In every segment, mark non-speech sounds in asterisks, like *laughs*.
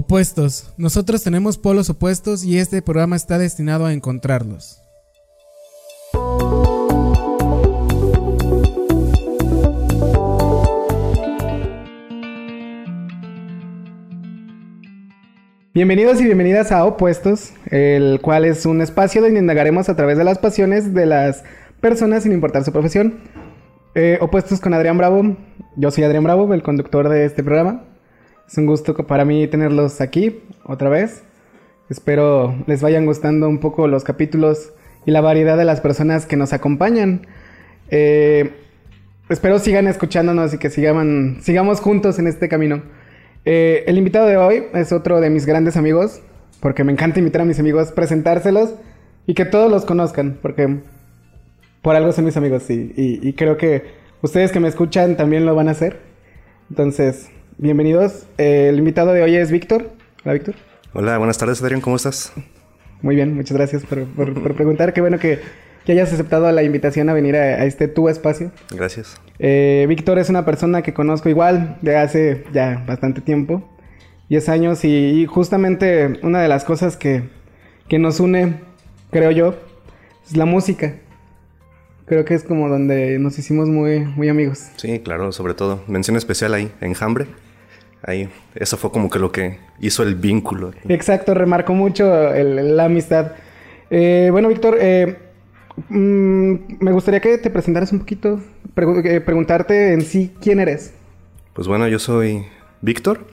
Opuestos. Nosotros tenemos polos opuestos y este programa está destinado a encontrarlos. Bienvenidos y bienvenidas a Opuestos, el cual es un espacio donde indagaremos a través de las pasiones de las personas sin importar su profesión. Eh, opuestos con Adrián Bravo. Yo soy Adrián Bravo, el conductor de este programa. Es un gusto para mí tenerlos aquí otra vez. Espero les vayan gustando un poco los capítulos y la variedad de las personas que nos acompañan. Eh, espero sigan escuchándonos y que sigan, sigamos juntos en este camino. Eh, el invitado de hoy es otro de mis grandes amigos, porque me encanta invitar a mis amigos, presentárselos y que todos los conozcan, porque por algo son mis amigos y, creo que ustedes que me escuchan también lo van a hacer. Entonces, bienvenidos. el invitado de hoy es Víctor. Hola, Víctor. Hola, buenas tardes, Adrián, ¿cómo estás? Muy bien, muchas gracias por, preguntar. Qué bueno que, hayas aceptado la invitación a venir a, este tu espacio. Gracias. Eh, Víctor es una persona que conozco igual de hace ya bastante tiempo, 10 años, y, justamente una de las cosas que, que nos une, creo yo, es la música. Creo que es como donde nos hicimos muy, muy amigos. Sí, claro, sobre todo. Mención especial ahí, Enjambre. Ahí, eso fue como que lo que hizo el vínculo. Exacto, remarcó mucho la amistad. Eh, bueno, Víctor, eh, mm, me gustaría que te presentaras un poquito, eh, preguntarte en sí quién eres. Pues bueno, yo soy Víctor,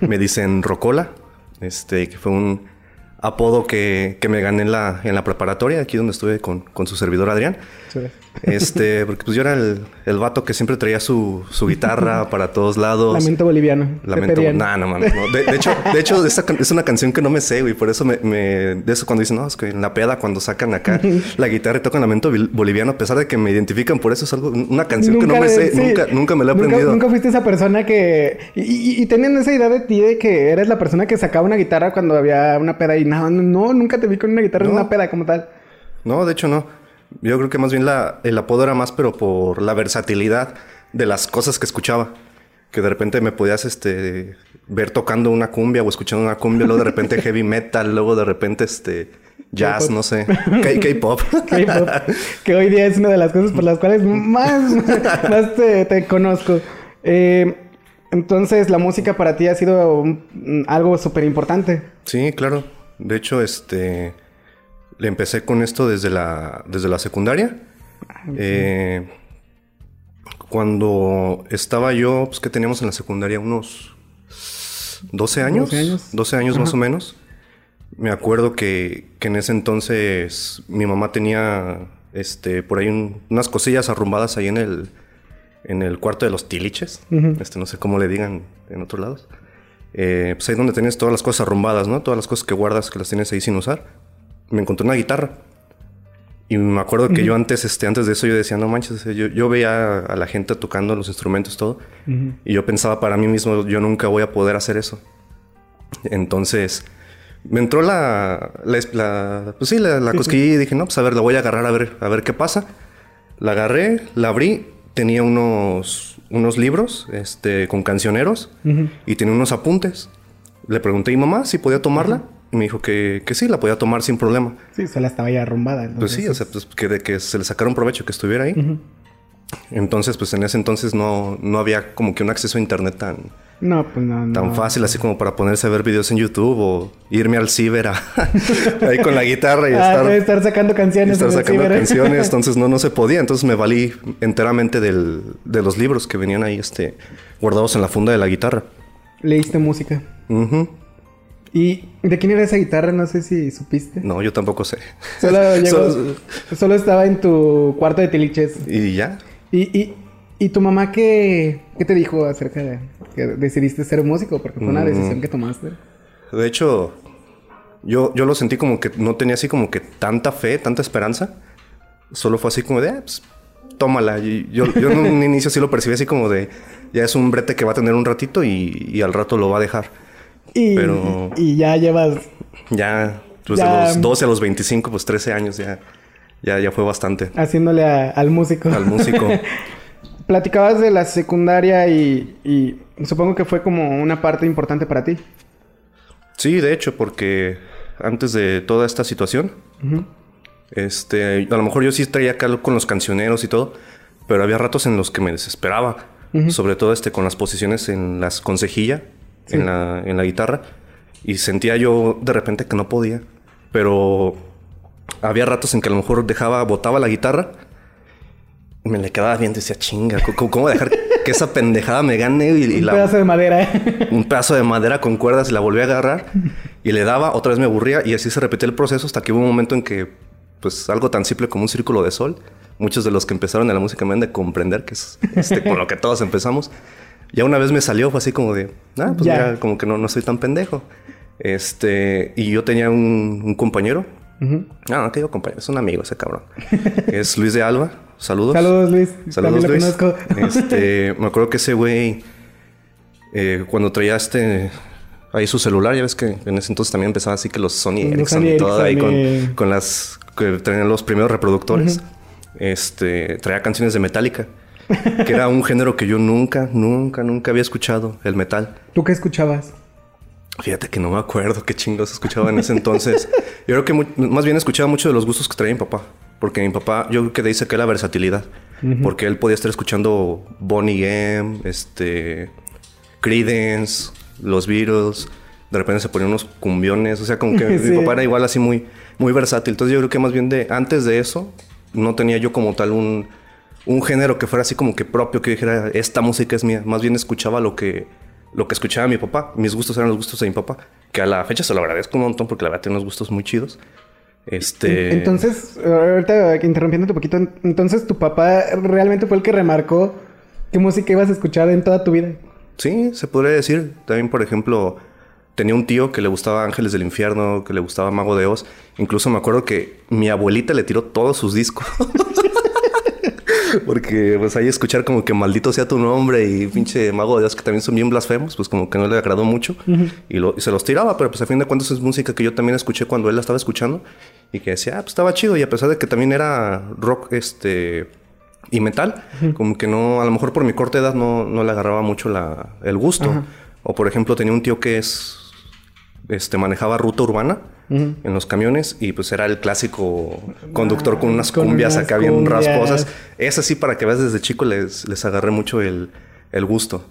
me dicen Rocola, este, que fue un apodo que, que, me gané en la, en la preparatoria, aquí donde estuve con, con su servidor Adrián. Este, *laughs* porque pues yo era el, el vato que siempre traía su, su, guitarra *laughs* para todos lados. Lamento boliviano. Lamento. No, no, mames. No. De, hecho, de hecho *laughs* es una canción que no me sé, güey. Por eso me, me, De eso cuando dicen, no, es que en la peda, cuando sacan acá la guitarra y tocan Lamento boliviano, a pesar de que me identifican por eso, es algo, una canción que no me sé. Nunca, nunca me la he aprendido. Nunca, fuiste esa persona que. Y, y, tenían esa idea de ti de que eres la persona que sacaba una guitarra cuando había una peda y no, no, nunca te vi con una guitarra en una peda como tal. No, de hecho no. Yo creo que más bien la, el apodo era más, pero por la versatilidad de las cosas que escuchaba. Que de repente me podías este, ver tocando una cumbia o escuchando una cumbia, luego de repente *laughs* heavy metal, luego de repente este, jazz, no sé, *laughs* K-pop. K-pop. *laughs* que hoy día es una de las cosas por las cuales más, más te, conozco. Eh, entonces, la música para ti ha sido algo súper importante. Sí, claro. De hecho, este le empecé con esto desde la, desde la secundaria. Eh, cuando estaba yo, pues que teníamos en la secundaria unos 12 años. 12 años. 12 años más o menos. Me acuerdo que, que, en ese entonces mi mamá tenía este, por ahí unas cosillas arrumbadas ahí en el, en el cuarto de los tiliches. este, no sé cómo le digan en otros lados. Eh, pues ahí donde tienes todas las cosas arrumbadas, ¿no? Todas las cosas que guardas que las tienes ahí sin usar me encontré una guitarra. Y me acuerdo que yo antes, este, antes de eso, yo decía, no manches, yo, yo veía a la gente tocando los instrumentos, todo. Y yo pensaba para mí mismo, yo nunca voy a poder hacer eso. Entonces, me entró la, la, pues sí, la, cosquilla y dije, no, pues a ver, la voy a agarrar a ver, a ver qué pasa. La agarré, la abrí, tenía unos, unos libros, este, con cancioneros y tenía unos apuntes. Le pregunté a mi mamá si podía tomarla me dijo que, que sí, la podía tomar sin problema. Sí, solo estaba ya arrumbada. Pues sí, o sea, pues que de que se le sacaron provecho que estuviera ahí. Entonces, pues en ese entonces no, no había como que un acceso a internet tan... No, pues no, Tan fácil así como para ponerse a ver videos en YouTube o irme al ciber *laughs* ahí con la guitarra y *laughs* ah, estar... estar sacando canciones. estar sacando canciones. *laughs* Entonces no, no se podía. Entonces me valí enteramente del, de los libros que venían ahí este, guardados en la funda de la guitarra. ¿Leíste música? Ajá. ¿Y de quién era esa guitarra? No sé si supiste. No, yo tampoco sé. Solo, *laughs* estaba en tu cuarto de tiliches. ¿Y ya? ¿Y, y, tu mamá qué, qué, te dijo acerca de que decidiste ser músico? Porque fue una mm. decisión que tomaste. De hecho, yo, yo lo sentí como que no tenía así como que tanta fe, tanta esperanza. Solo fue así como de, ah, pues, tómala. Y yo, yo en un *laughs* inicio sí lo percibí así como de, ya es un brete que va a tener un ratito y, y al rato lo va a dejar. Y, y ya llevas... Ya, pues de los 12 a los 25, pues 13 años ya, ya, ya fue bastante. Haciéndole al músico. Al músico. *laughs* Platicabas de la secundaria y, y, supongo que fue como una parte importante para ti. Sí, de hecho, porque antes de toda esta situación, este, a lo mejor yo sí estaría acá con los cancioneros y todo, pero había ratos en los que me desesperaba, sobre todo este con las posiciones en las consejilla, en, la, en la guitarra, y sentía yo de repente que no podía, pero había ratos en que a lo mejor dejaba, botaba la guitarra, y me le quedaba bien, decía, chinga, ¿cómo, dejar que esa pendejada me gane? Y, un pedazo de madera, ¿eh? Un pedazo de madera con cuerdas y la volví a agarrar y le daba, otra vez me aburría y así se repetía el proceso hasta que hubo un momento en que, pues, algo tan simple como un círculo de sol, muchos de los que empezaron en la música me han de comprender que es este, con lo que todos empezamos. Ya una vez me salió, fue así como de, ah, pues ya, como que no, no soy tan pendejo. Este, y yo tenía un, compañero. Ah, no, que digo compañero, es un amigo ese cabrón. *laughs* es Luis de Alba. Saludos. Saludos, Luis. Saludos, Luis. Conozco. *laughs* Este, me acuerdo que ese güey, eh, cuando traía este ahí su celular, ya ves que en ese entonces también empezaba así que los Sony Ericsson y todo ahí con, con, las que traían los primeros reproductores. Este traía canciones de Metallica, que era un género que yo nunca, nunca, nunca había escuchado, el metal. ¿Tú qué escuchabas? Fíjate que no me acuerdo qué chingos escuchaba en ese entonces. *laughs* yo creo que más bien escuchaba mucho de los gustos que traía mi papá. Porque mi papá, yo creo que ahí saqué la versatilidad. Porque él podía estar escuchando Bonnie M, este, Creedence, los Beatles. De repente se ponían unos cumbiones. O sea, como que *laughs* mi papá era igual así muy, muy versátil. Entonces yo creo que más bien de antes de eso, no tenía yo como tal un, un género que fuera así como que propio, que dijera, esta música es mía. Más bien escuchaba lo que lo que escuchaba mi papá. Mis gustos eran los gustos de mi papá. Que a la fecha se lo agradezco un montón porque la verdad tiene unos gustos muy chidos. Este... Entonces, ahorita interrumpiendo un poquito, entonces tu papá realmente fue el que remarcó qué música ibas a escuchar en toda tu vida. Sí, se podría decir. También, por ejemplo, tenía un tío que le gustaba Ángeles del Infierno, que le gustaba Mago de Oz. Incluso me acuerdo que mi abuelita le tiró todos sus discos. *laughs* Porque pues ahí escuchar como que maldito sea tu nombre y pinche mago de Dios que también son bien blasfemos, pues como que no le agradó mucho. Y, lo, se los tiraba, pero pues a fin de cuentas es música que yo también escuché cuando él la estaba escuchando y que decía, ah, pues estaba chido y a pesar de que también era rock este y metal, como que no, a lo mejor por mi corta edad no, no le agarraba mucho la, el gusto. O por ejemplo tenía un tío que es, este, manejaba ruta urbana en los camiones y pues era el clásico conductor con unas cumbias acá bien rasposas. Es así para que veas desde chico les, les agarré mucho el, el gusto.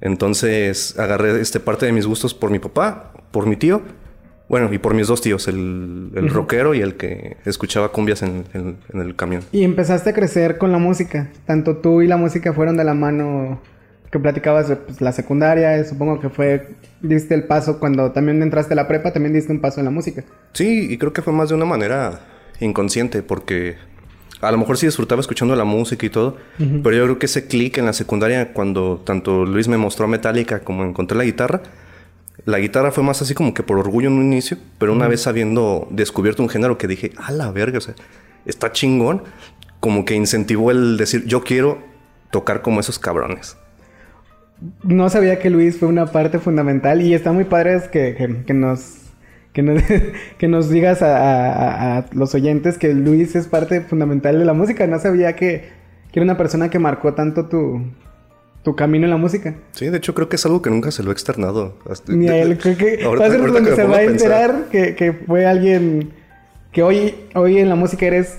Entonces agarré este parte de mis gustos por mi papá, por mi tío, bueno, y por mis dos tíos, el, el rockero y el que escuchaba cumbias en, en, el camión. Y empezaste a crecer con la música. Tanto tú y la música fueron de la mano que platicabas de pues, la secundaria, supongo que fue, diste el paso cuando también entraste a la prepa, también diste un paso en la música. Sí, y creo que fue más de una manera inconsciente, porque a lo mejor sí disfrutaba escuchando la música y todo, pero yo creo que ese clic en la secundaria, cuando tanto Luis me mostró Metallica como encontré la guitarra, la guitarra fue más así como que por orgullo en un inicio, pero una vez habiendo descubierto un género que dije, a la verga, o sea, está chingón, como que incentivó el decir, yo quiero tocar como esos cabrones no sabía que Luis fue una parte fundamental y está muy padre que, que, nos que nos, *laughs* que nos digas a, los oyentes que Luis es parte fundamental de la música. No sabía que, que era una persona que marcó tanto tu, tu camino en la música. Sí, de hecho creo que es algo que nunca se lo he externado. Ni a él, creo que *laughs* va a ser donde se va a enterar que, que, fue alguien que hoy, hoy en la música eres,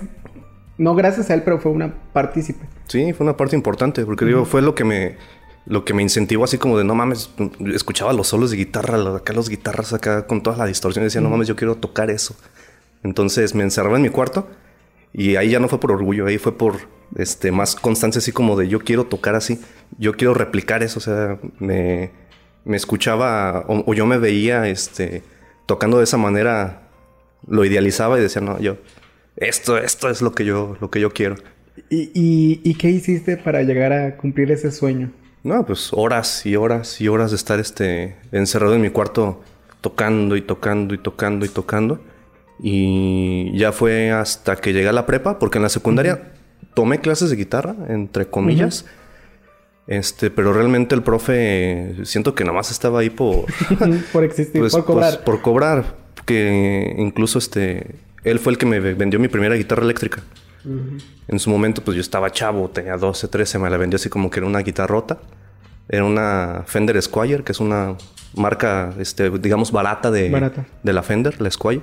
no gracias a él, pero fue una partícipe. Sí, fue una parte importante, porque digo, fue lo que me lo que me incentivó así como de no mames, escuchaba los solos de guitarra, acá los guitarras acá con toda la distorsión y decía, no mames, yo quiero tocar eso. Entonces me encerraba en mi cuarto y ahí ya no fue por orgullo, ahí fue por este más constancia así como de yo quiero tocar así, yo quiero replicar eso, o sea, me, me escuchaba o, yo me veía este tocando de esa manera, lo idealizaba y decía, no, yo esto esto es lo que yo lo que yo quiero. ¿Y, y, y qué hiciste para llegar a cumplir ese sueño? No, pues horas y horas y horas de estar este, encerrado en mi cuarto tocando y tocando y tocando y tocando. Y ya fue hasta que llegué a la prepa, porque en la secundaria tomé clases de guitarra, entre comillas. Este, pero realmente el profe siento que nada más estaba ahí por *laughs* por existir, *laughs* pues, por cobrar. Pues, por cobrar, que incluso este él fue el que me vendió mi primera guitarra eléctrica. En su momento, pues yo estaba chavo, tenía 12, 13, me la vendió así como que era una guitarrota. Era una Fender Squire, que es una marca, este, digamos, barata de, de la Fender, la Squire.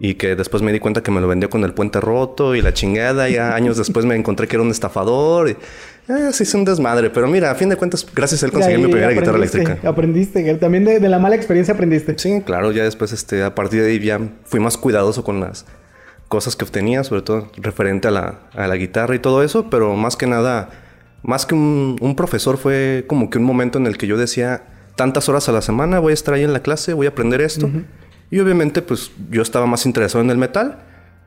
Y que después me di cuenta que me lo vendió con el puente roto y la chingada. Y *laughs* años después me encontré que era un estafador. Y, eh, sí, es un desmadre. Pero mira, a fin de cuentas, gracias a él conseguí mi primera guitarra eléctrica. Aprendiste. También de, la mala experiencia aprendiste. Sí, claro. Ya después, este, a partir de ahí ya fui más cuidadoso con las cosas que obtenía. Sobre todo referente a la, a la guitarra y todo eso. Pero más que nada, más que un, profesor, fue como que un momento en el que yo decía... Tantas horas a la semana voy a estar ahí en la clase, voy a aprender esto. Y obviamente, pues yo estaba más interesado en el metal.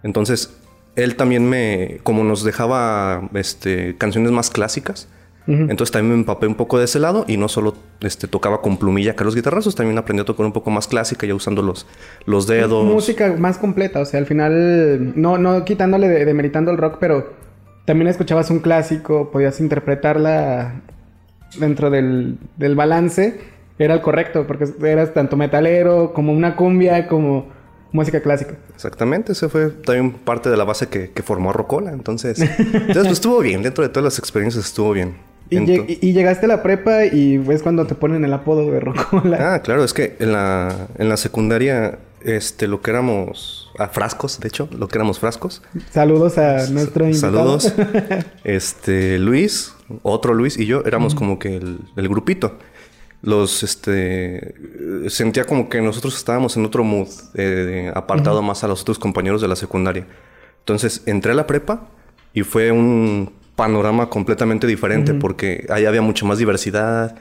Entonces, él también me, como nos dejaba este, canciones más clásicas, entonces también me empapé un poco de ese lado y no solo este, tocaba con plumilla que los guitarrazos, también aprendí a tocar un poco más clásica, ya usando los, los dedos. Música más completa, o sea, al final, no, no quitándole, demeritando el rock, pero también escuchabas un clásico, podías interpretarla dentro del, del balance era el correcto, porque eras tanto metalero como una cumbia, como música clásica. Exactamente, eso fue también parte de la base que, formó a Rocola. Entonces, *laughs* entonces pues, estuvo bien, dentro de todas las experiencias estuvo bien. Y, llegaste a la prepa y es cuando te ponen el apodo de Rocola. Ah, claro, es que en la, en la secundaria, este, lo que éramos, a frascos, de hecho, lo que éramos frascos. Saludos a nuestro invitado. Saludos. *laughs* este, Luis, otro Luis y yo éramos como que el, el grupito los este sentía como que nosotros estábamos en otro mood eh, apartado más a los otros compañeros de la secundaria entonces entré a la prepa y fue un panorama completamente diferente porque ahí había mucha más diversidad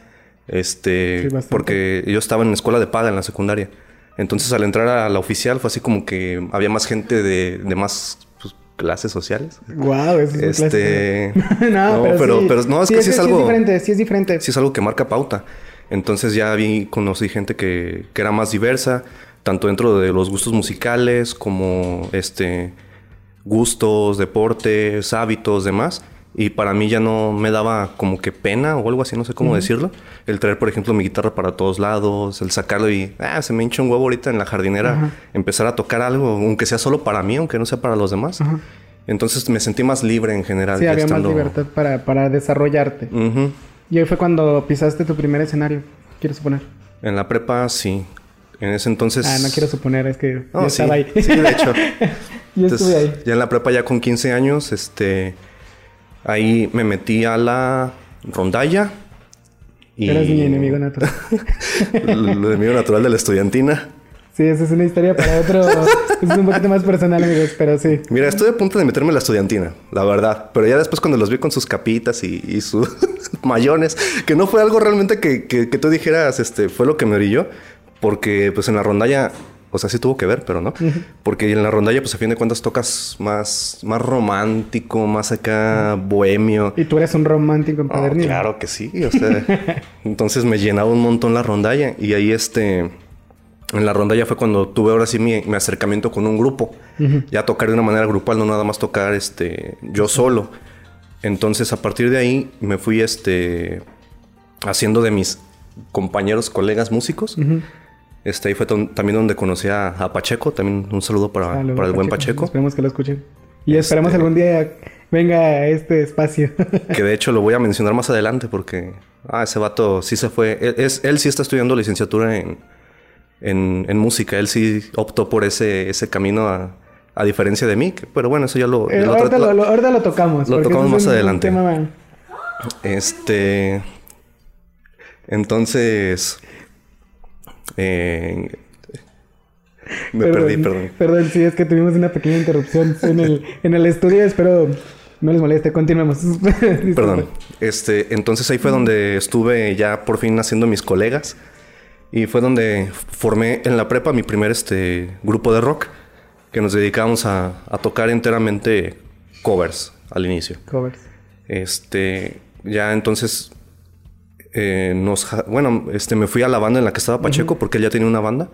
este porque yo estaba en la escuela de paga en la secundaria entonces al entrar a la oficial fue así como que había más gente de, de más pues, clases sociales. Wow, eso es este... *laughs* no, pero, pero, no, es que sí, es algo... Sí es diferente, sí es diferente. Sí es algo que marca pauta. Entonces ya vi, conocí gente que, que, era más diversa, tanto dentro de los gustos musicales como este gustos, deportes, hábitos, demás. Y para mí ya no me daba como que pena o algo así, no sé cómo decirlo. El traer, por ejemplo, mi guitarra para todos lados, el sacarlo y, ah, se me hincha un huevo ahorita en la jardinera, empezar a tocar algo, aunque sea solo para mí, aunque no sea para los demás. Entonces me sentí más libre en general. Sí, había más libertad para, para desarrollarte. Y ahí fue cuando pisaste tu primer escenario, quiero suponer. En la prepa, sí. En ese entonces... Ah, no quiero suponer, es que yo estaba ahí. Sí, de hecho. *laughs* yo estuve ahí. Ya en la prepa, ya con 15 años, este... Ahí me metí a la rondalla. Y... Eras mi enemigo natural. *laughs* el enemigo natural de la estudiantina. Sí, esa es una historia para otro. *laughs* es un poquito más personal, amigos, pero sí. Mira, estoy a punto de meterme en la estudiantina, la verdad. Pero ya después, cuando los vi con sus capitas y, sus *laughs* mayones, que no fue algo realmente que, que, tú dijeras, este, fue lo que me orilló. Porque, pues en la rondalla, o sea, sí tuvo que ver, pero no. Porque en la rondalla, pues a fin de cuentas tocas más, más romántico, más acá bohemio. Y tú eres un romántico empedernido. claro que sí. O sea, *laughs* entonces me llenaba un montón la rondalla. Y ahí este en la ronda ya fue cuando tuve ahora sí mi, acercamiento con un grupo. Ya tocar de una manera grupal, no nada más tocar este, yo solo. Entonces, a partir de ahí, me fui este, haciendo de mis compañeros, colegas músicos. Este, ahí fue también donde conocí a, Pacheco. También un saludo para, para el buen Pacheco. Esperemos que lo escuchen. Y esperemos este algún día venga a este espacio. *laughs* que de hecho lo voy a mencionar más adelante porque... Ah, ese vato sí se fue. es, él sí está estudiando licenciatura en en, música. Él sí optó por ese, ese camino a, a diferencia de mí. Pero bueno, eso ya lo... Eh, ahorita, lo, tocamos. Lo tocamos más adelante. este... Entonces... Eh, me perdí, perdón. Perdón, sí, es que tuvimos una pequeña interrupción en el, en el estudio. Espero no les moleste. Continuemos. *laughs* perdón. Este, entonces ahí fue donde estuve ya por fin haciendo mis colegas. Y fue donde formé en la prepa mi primer este, grupo de rock, que nos dedicábamos a, tocar enteramente covers al inicio. Covers. Este, ya entonces eh, nos, bueno, este, me fui a la banda en la que estaba Pacheco porque él ya tenía una banda.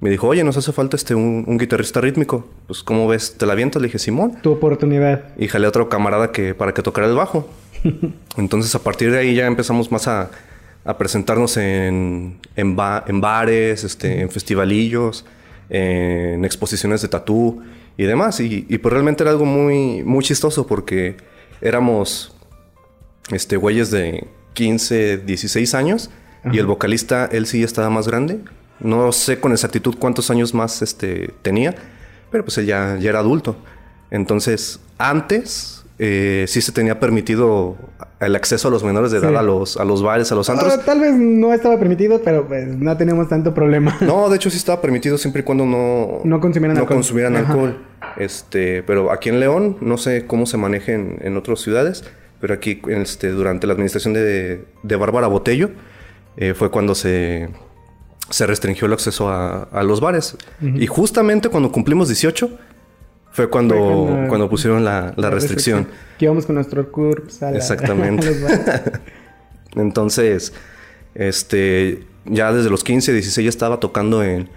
Me dijo, oye, nos hace falta este, un, guitarrista rítmico. Pues, ¿cómo ves? ¿Te la avientas? Le dije, Simón. Tu oportunidad. Y jalé a otro camarada que, para que tocara el bajo. *laughs* Entonces, a partir de ahí ya empezamos más a, a presentarnos en, en, bares, este, en festivalillos, en exposiciones de tatú y demás. Y, pues realmente era algo muy, muy chistoso porque éramos este, güeyes de 15, 16 años. Y el vocalista, él sí estaba más grande. No sé con exactitud cuántos años más este, tenía, pero pues él ya, ya era adulto. Entonces, antes eh, sí se tenía permitido el acceso a los menores de edad a, los, a los bares, a los antros. Ah, tal vez no estaba permitido, pero pues, no teníamos tanto problema. *laughs* No, de hecho sí estaba permitido siempre y cuando no, no consumieran alcohol. Consumieran alcohol. Este, pero aquí en León, no sé cómo se maneja en, en otras ciudades, pero aquí este, durante la administración de, de Bárbara Botello eh, fue cuando se, se restringió el acceso a, a los bares. Y justamente cuando cumplimos 18 fue cuando, cuando, pusieron la, la, restricción. Que íbamos con nuestro CURPS a Exactamente. *laughs* *laughs* Entonces, este, ya desde los 15, 16 ya estaba tocando en,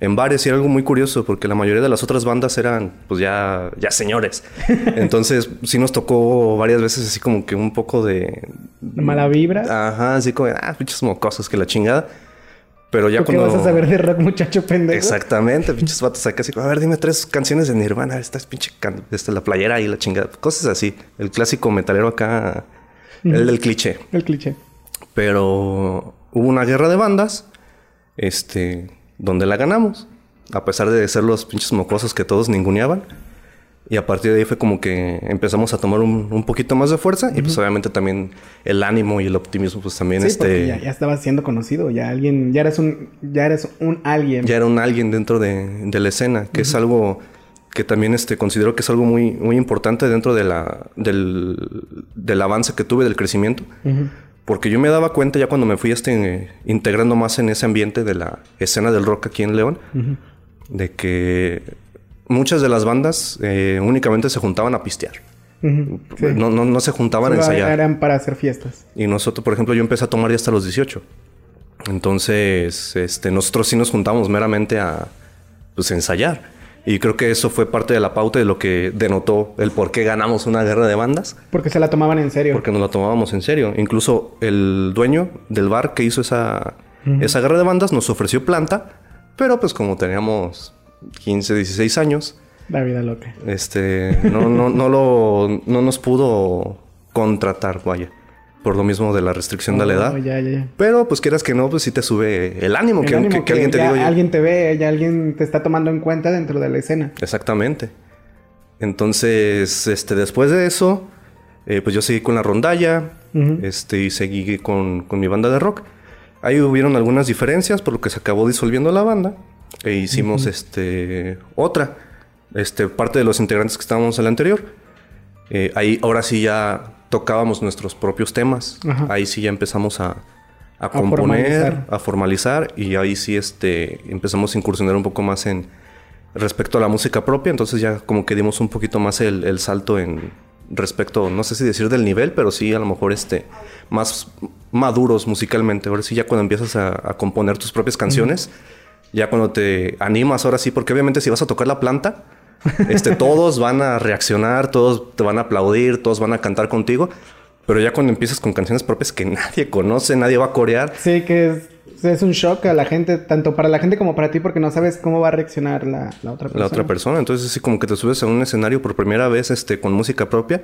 en bares y era algo muy curioso porque la mayoría de las otras bandas eran pues ya, ya señores. *laughs* Entonces sí nos tocó varias veces así como que un poco de... Mala vibra. Ajá, así como, ah, pinches mocosos que la chingada. Pero ya cuando... ¿Qué vas a saber de rock, muchacho pendejo? Exactamente, *laughs* pinches vatos acá así, a ver, dime tres canciones de Nirvana, esta es pinche can... esta, la playera y la chingada, cosas así. El clásico metalero acá, el del cliché. El cliché. Pero hubo una guerra de bandas, este, donde la ganamos. A pesar de ser los pinches mocosos que todos ninguneaban. Y a partir de ahí fue como que empezamos a tomar un, poquito más de fuerza y pues obviamente también el ánimo y el optimismo pues también sí, este... Ya, ya estabas siendo conocido, ya alguien, ya eres un, ya eres un alguien. Ya era un alguien dentro de, la escena, que es algo que también este, considero que es algo muy, muy importante dentro de la, del, del avance que tuve, del crecimiento. Porque yo me daba cuenta ya cuando me fui este, integrando más en ese ambiente de la escena del rock aquí en León, de que muchas de las bandas eh, únicamente se juntaban a pistear. no, no, no, se juntaban a ensayar. Eran para hacer fiestas. Y nosotros, por ejemplo, yo empecé a tomar ya hasta los 18. Entonces, este, nosotros sí nos juntamos meramente a pues, ensayar. Y creo que eso fue parte de la pauta de lo que denotó el por qué ganamos una guerra de bandas. Porque se la tomaban en serio. Porque nos la tomábamos en serio. Incluso el dueño del bar que hizo esa, esa guerra de bandas nos ofreció planta, pero pues como teníamos 15, 16 años. La vida loca. Este, no, no, no lo, no nos pudo contratar, vaya. Por lo mismo de la restricción de la edad. Ya, ya, Pero, pues quieras que no, pues sí te sube el ánimo, que, alguien te diga. Alguien te ve, ya alguien te está tomando en cuenta dentro de la escena. Exactamente. Entonces, este, después de eso, eh, pues yo seguí con la rondalla, este, y seguí con, con mi banda de rock. Ahí hubieron algunas diferencias, por lo que se acabó disolviendo la banda. E hicimos este otra. Este, parte de los integrantes que estábamos en la anterior. Eh, ahí ahora sí ya tocábamos nuestros propios temas. Ahí sí ya empezamos a, a componer, a formalizar. y ahí sí este, empezamos a incursionar un poco más en respecto a la música propia. Entonces ya como que dimos un poquito más el, salto en respecto, no sé si decir del nivel, pero sí a lo mejor este, más maduros musicalmente. Ahora sí ya cuando empiezas a, componer tus propias canciones ya cuando te animas ahora sí, porque obviamente si vas a tocar la planta, este, todos van a reaccionar, todos te van a aplaudir, todos van a cantar contigo. Pero ya cuando empiezas con canciones propias que nadie conoce, nadie va a corear. Sí, que es, es, un shock a la gente, tanto para la gente como para ti, porque no sabes cómo va a reaccionar la, la otra persona. La otra persona. Entonces, así como que te subes a un escenario por primera vez este, con música propia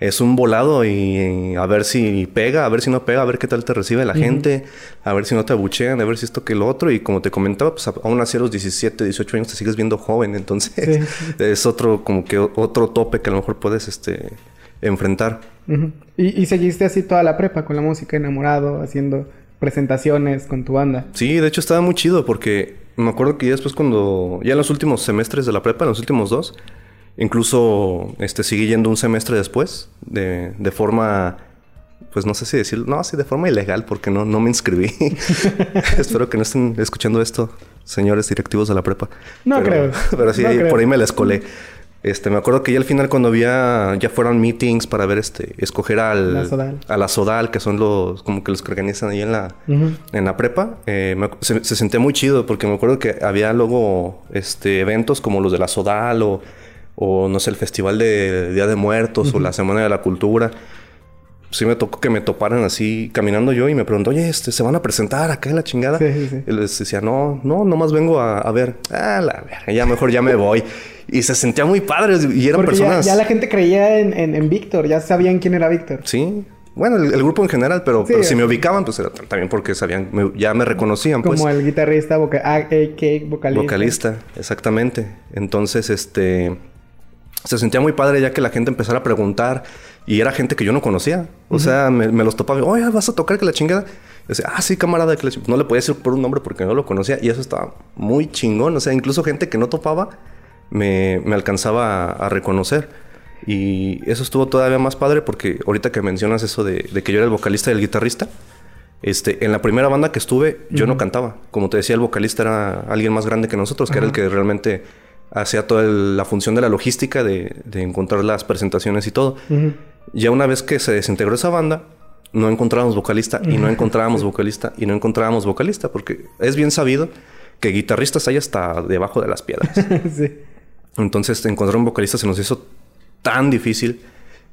es un volado y, a ver si pega, a ver si no pega, a ver qué tal te recibe la gente, a ver si no te abuchean, a ver si esto que lo otro. Y como te comentaba, pues aún así a los 17, 18 años te sigues viendo joven. Entonces *laughs* es otro, como que otro tope que a lo mejor puedes este, enfrentar. ¿Y, ¿Y seguiste así toda la prepa con la música enamorado, haciendo presentaciones con tu banda? Sí, de hecho estaba muy chido porque me acuerdo que ya después cuando, ya en los últimos semestres de la prepa, en los últimos dos, Incluso este, seguí yendo un semestre después, de, de forma, pues no sé si decirlo, no, sí, de forma ilegal, porque no, no me inscribí. *laughs* *laughs* Espero que no estén escuchando esto, señores directivos de la prepa. No creo. *laughs* Pero sí, por ahí me la escolé. Este, me acuerdo que ya al final cuando había, ya fueron meetings para ver, este, escoger al, a la Sodal, que son los, como que los que organizan ahí en la, en la prepa, eh, se, se, sentía muy chido porque me acuerdo que había luego, este, eventos como los de la Sodal o o no sé, el Festival de Día de Muertos o la Semana de la Cultura. Sí me tocó que me toparan así caminando yo y me preguntó, oye, este, ¿se van a presentar acá en la chingada? Y les decía, no, no, nomás vengo a, ver. Ah, la verga, ya mejor ya me voy. Y se sentía muy padre y eran personas... Ya, la gente creía en, en, Víctor, ya sabían quién era Víctor. Sí, Bueno, el, grupo en general, pero, si me ubicaban, pues era también porque sabían, ya me reconocían. Como pues. el guitarrista, voca ah, vocalista. Vocalista, exactamente. Entonces, este. Se sentía muy padre ya que la gente empezara a preguntar y era gente que yo no conocía. O sea, me, los topaba. Oye, ¿vas a tocar que la chingada? Y decía, ah, sí, camarada. Que No le podía decir por un nombre porque no lo conocía y eso estaba muy chingón. O sea, incluso gente que no topaba me, me alcanzaba a reconocer. Y eso estuvo todavía más padre porque ahorita que mencionas eso de, que yo era el vocalista y el guitarrista, este, en la primera banda que estuve yo no cantaba. Como te decía, el vocalista era alguien más grande que nosotros, que era el que realmente hacía toda la función de la logística, de, encontrar las presentaciones y todo. Ya una vez que se desintegró esa banda, no encontrábamos vocalista y no encontrábamos vocalista y no encontrábamos vocalista porque es bien sabido que guitarristas hay hasta debajo de las piedras. *laughs* sí. Entonces encontrar un vocalista se nos hizo tan difícil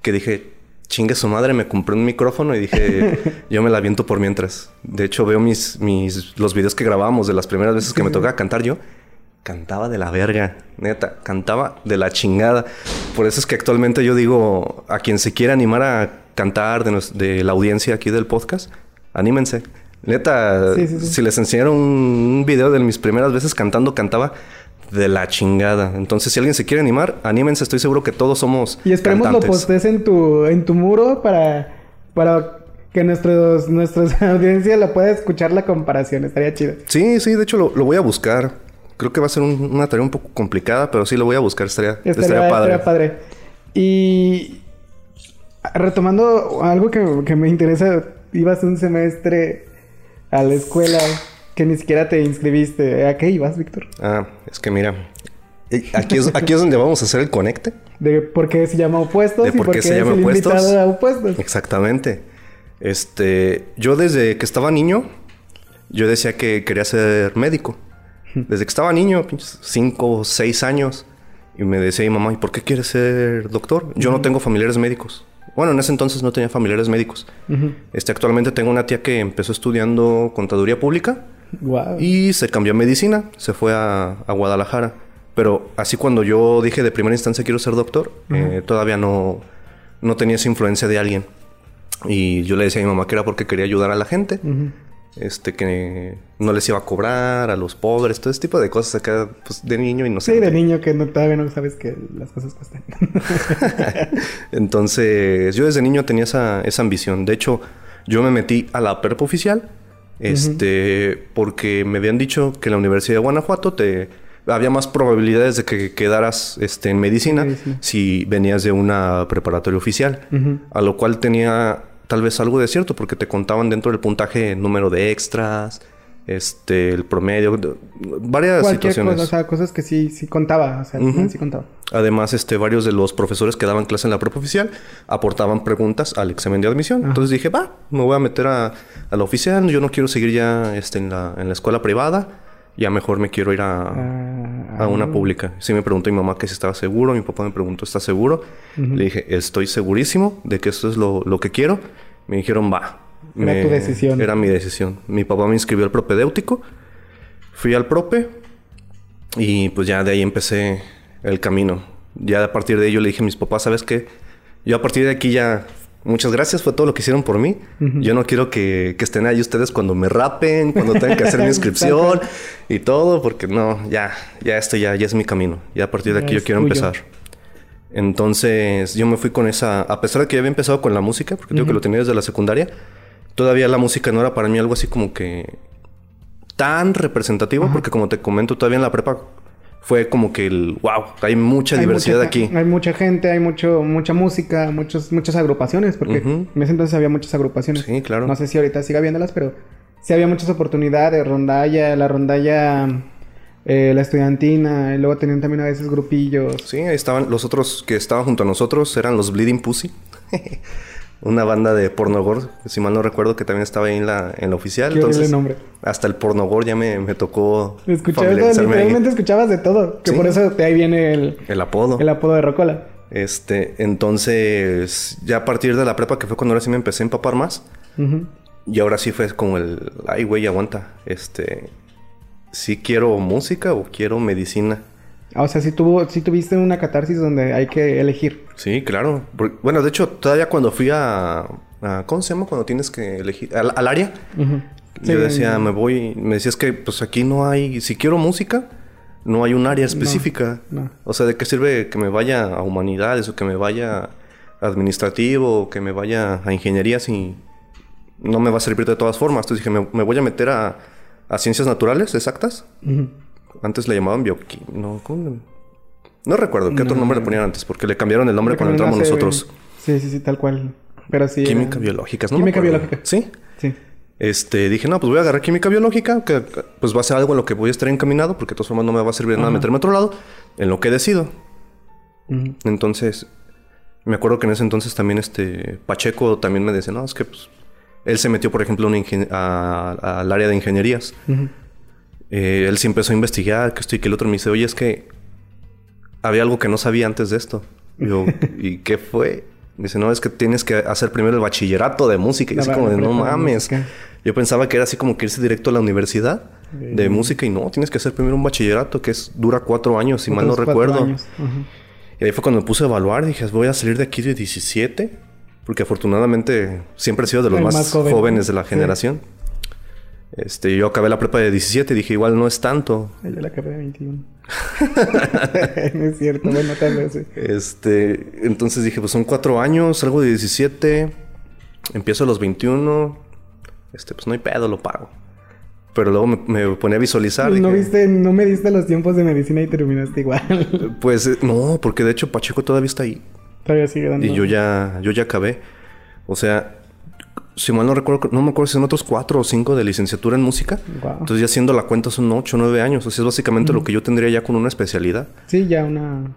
que dije, chingue su madre, me compré un micrófono y dije, *laughs* yo me la viento por mientras. De hecho, veo mis, mis, los videos que grabamos de las primeras veces que me tocaba cantar yo. Cantaba de la verga, neta, cantaba de la chingada. Por eso es que actualmente yo digo, a quien se quiera animar a cantar de, de la audiencia aquí del podcast, anímense. Neta, si les enseñaron un video de mis primeras veces cantando, cantaba de la chingada. Entonces, si alguien se quiere animar, anímense. Estoy seguro que todos somos. Y esperemos lo postes en tu, en tu muro para, para que nuestros, nuestros *laughs* audiencia lo pueda escuchar la comparación. Estaría chido. Sí, sí, de hecho lo, voy a buscar. Creo que va a ser una tarea un poco complicada, pero sí lo voy a buscar. Estaría, estaría, padre. Estaría padre. Y retomando algo que, que me interesa, ibas un semestre a la escuela que ni siquiera te inscribiste. ¿A qué ibas, Víctor? Ah, es que mira, eh, aquí es, aquí es donde vamos a hacer el conecte. De por qué se llama opuestos de por qué, se llama opuestos. a opuestos. Exactamente. Este, yo desde que estaba niño, yo decía que quería ser médico. Desde que estaba niño, cinco o seis años, y me decía mi mamá, ¿y por qué quieres ser doctor? Yo no tengo familiares médicos. Bueno, en ese entonces no tenía familiares médicos. Este, actualmente tengo una tía que empezó estudiando contaduría pública y se cambió a medicina, se fue a, Guadalajara. Pero así cuando yo dije de primera instancia quiero ser doctor, eh, todavía no, no tenía esa influencia de alguien. Y yo le decía a mi mamá que era porque quería ayudar a la gente. Este, que no les iba a cobrar a los pobres, todo ese tipo de cosas acá, pues, de niño y no sé. Sí, de niño que no, todavía no sabes que las cosas cuestan. *laughs* Entonces, yo desde niño tenía esa, esa ambición. De hecho, yo me metí a la perpa oficial este, porque me habían dicho que en la Universidad de Guanajuato te había más probabilidades de que quedaras este, en medicina, si venías de una preparatoria oficial, a lo cual tenía tal vez algo de cierto porque te contaban dentro del puntaje número de extras, este, el promedio, varias Cualquier situaciones. Cosa, o sea, cosas que sí, sí contaba, o sea, sí contaba. Además, este, varios de los profesores que daban clase en la prueba oficial aportaban preguntas al examen de admisión. Entonces dije, va, me voy a meter a, la oficial, yo no quiero seguir ya este, en, la, en la escuela privada, ya mejor me quiero ir a, ah, a una ah. pública. Sí me preguntó mi mamá que si estaba seguro, mi papá me preguntó, ¿estás seguro? Le dije, estoy segurísimo de que esto es lo, lo que quiero. Me dijeron, va, era tu decisión. Era mi decisión. Mi papá me inscribió al propedéutico. Fui al prope. Y pues ya de ahí empecé el camino. Ya a partir de ello le dije a mis papás, ¿sabes qué? Yo a partir de aquí ya... Muchas gracias, fue todo lo que hicieron por mí. Yo no quiero que, estén ahí ustedes cuando me rapen, cuando tengan que hacer mi *laughs* inscripción y todo, porque no, ya, ya esto ya, ya es mi camino. Ya a partir de aquí yo quiero empezar. Entonces yo me fui con esa, a pesar de que ya había empezado con la música, porque digo que lo tenía desde la secundaria, todavía la música no era para mí algo así como que tan representativo, porque como te comento, todavía en la prepa fue como que el wow, hay mucha diversidad aquí. Hay mucha gente, hay mucho, mucha música, muchos, muchas agrupaciones, porque en ese entonces había muchas agrupaciones. Sí, claro. No sé si ahorita siga viéndolas, pero sí había muchas oportunidades, rondalla, la rondalla, eh, la estudiantina, y luego tenían también a veces grupillos. Sí, ahí estaban los otros que estaban junto a nosotros, eran los Bleeding Pussy. *laughs* una banda de pornogor, si mal no recuerdo, que también estaba ahí en la, en la oficial. Qué Entonces, nombre. hasta el pornogor ya me, me tocó. Escuchabas, literalmente escuchabas de todo. Que por eso de ahí viene el, el apodo. El apodo de Rocola. Este, entonces, ya a partir de la prepa, que fue cuando ahora sí me empecé a empapar más. Y ahora sí fue como el, ay, güey, aguanta. Este, sí quiero música o quiero medicina. Ah, o sea, si tuvo, si tuviste una catarsis donde hay que elegir. Sí, claro. Bueno, de hecho, todavía cuando fui a, ¿Cómo se llama cuando tienes que elegir? Al, área. yo decía, me voy... Me decías que pues aquí no hay... Si quiero música, no hay un área específica. O sea, ¿de qué sirve que me vaya a humanidades o que me vaya a administrativo o que me vaya a ingeniería si no me va a servir de todas formas? Entonces dije, me, voy a meter a, ciencias naturales exactas. Antes le llamaban bioquímica. No, no recuerdo qué otro nombre le ponían antes, porque le cambiaron el nombre cuando entramos nosotros. Sí, sí, sí, tal cual. Pero sí. Química biológica, ¿no? Química biológica. ¿Sí? Sí. Este, dije, no, pues voy a agarrar química biológica, que pues va a ser algo en lo que voy a estar encaminado, porque de todas formas no me va a servir de nada meterme a otro lado, en lo que decido. Entonces, me acuerdo que en ese entonces también este Pacheco también me decía, no, es que pues, él se metió, por ejemplo, al área de ingenierías. Eh, él sí empezó a investigar que esto y que el otro me dice, oye, es que había algo que no sabía antes de esto. yo, *laughs* ¿y qué fue? dice, no, es que tienes que hacer primero el bachillerato de música. Y es como de, no mames. Yo pensaba que era así como que irse directo a la universidad de música y no, tienes que hacer primero un bachillerato que es dura cuatro años, si mal no recuerdo. Y ahí fue cuando me puse a evaluar. Dije, voy a salir de aquí de 17. Porque afortunadamente siempre he sido de los más, jóvenes de la generación. Este, yo acabé la prepa de 17 y dije, igual no es tanto. De la acabé de 21. *laughs* *laughs* no es cierto, bueno, tal vez Este, entonces dije, pues son cuatro años, salgo de 17, empiezo a los 21, este, pues no hay pedo, lo pago. Pero luego me, me ponía a visualizar. No viste, no me diste los tiempos de medicina y terminaste igual. *laughs* pues eh, no, porque de hecho Pacheco todavía está ahí. Todavía sigue dando. Y yo ya, yo ya acabé. O sea, si mal no recuerdo, no me acuerdo si son otros cuatro o cinco de licenciatura en música. Entonces ya haciendo la cuenta son ocho o nueve años. O sea, es básicamente lo que yo tendría ya con una especialidad. Sí, ya una...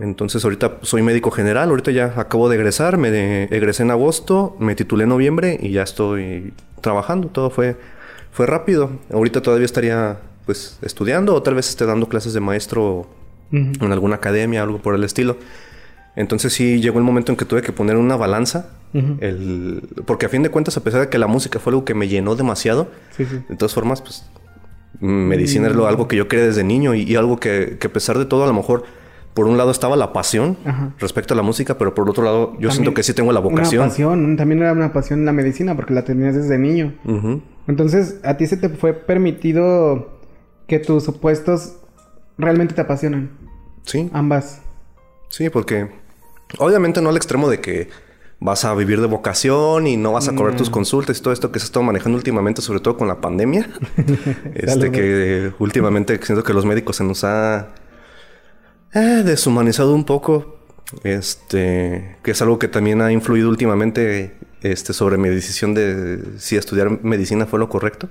Entonces ahorita soy médico general, ahorita ya acabo de egresar, me egresé en agosto, me titulé en noviembre y ya estoy trabajando. Todo fue, fue rápido. Ahorita todavía estaría pues estudiando o tal vez esté dando clases de maestro en alguna academia, algo por el estilo. Entonces sí llegó el momento en que tuve que poner una balanza. El... Porque a fin de cuentas, a pesar de que la música fue algo que me llenó demasiado, de todas formas, pues medicina era algo que yo quería desde niño y, algo que, a pesar de todo, a lo mejor por un lado estaba la pasión respecto a la música, pero por otro lado yo siento que sí tengo la vocación. Una pasión, también era una pasión la medicina porque la tenías desde niño. Entonces, a ti se te fue permitido que tus opuestos realmente te apasionan. Sí. Ambas. Sí, porque Obviamente no al extremo de que vas a vivir de vocación y no vas a cobrar tus mm. consultas y todo esto que se ha estado manejando últimamente, sobre todo con la pandemia. *laughs* este que últimamente siento que los médicos se nos ha eh, deshumanizado un poco. Este, que es algo que también ha influido últimamente este, sobre mi decisión de si estudiar medicina fue lo correcto.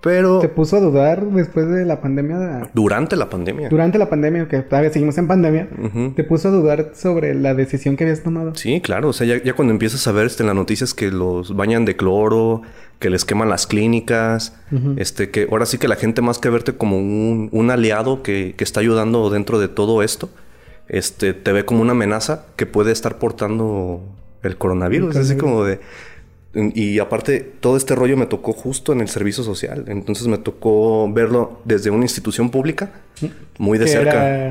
Pero... ¿Te puso a dudar después de la pandemia? Durante la pandemia. Durante la pandemia, que todavía seguimos en pandemia. ¿Te puso a dudar sobre la decisión que habías tomado? Sí, claro. O sea, ya, cuando empiezas a ver este, en las noticias que los bañan de cloro, que les queman las clínicas, este, que ahora sí que la gente más que verte como un, aliado que, que, está ayudando dentro de todo esto, este, te ve como una amenaza que puede estar portando el coronavirus. Es así como de y aparte, todo este rollo me tocó justo en el servicio social. Entonces me tocó verlo desde una institución pública, muy de cerca.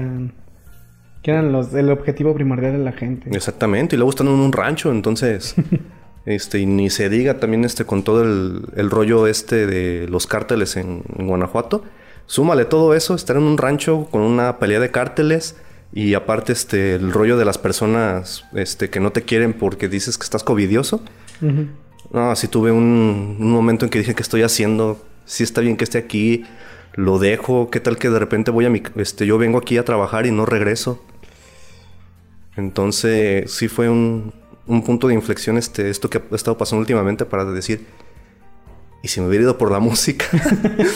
que eran los, el objetivo primordial de la gente. Exactamente. Y luego están en un rancho, entonces... *laughs* este, y ni se diga también este, con todo el, rollo este de los cárteles en, Guanajuato. Súmale todo eso, estar en un rancho con una pelea de cárteles... Y aparte, este, el rollo de las personas este, que no te quieren porque dices que estás covidioso. No, sí tuve un, momento en que dije, ¿qué estoy haciendo? Si está bien que esté aquí, lo dejo. ¿Qué tal que de repente voy a mi... Este, yo vengo aquí a trabajar y no regreso? Entonces, sí fue un, punto de inflexión este, esto que ha estado pasando últimamente para decir, ¿y si me hubiera ido por la *laughs* música?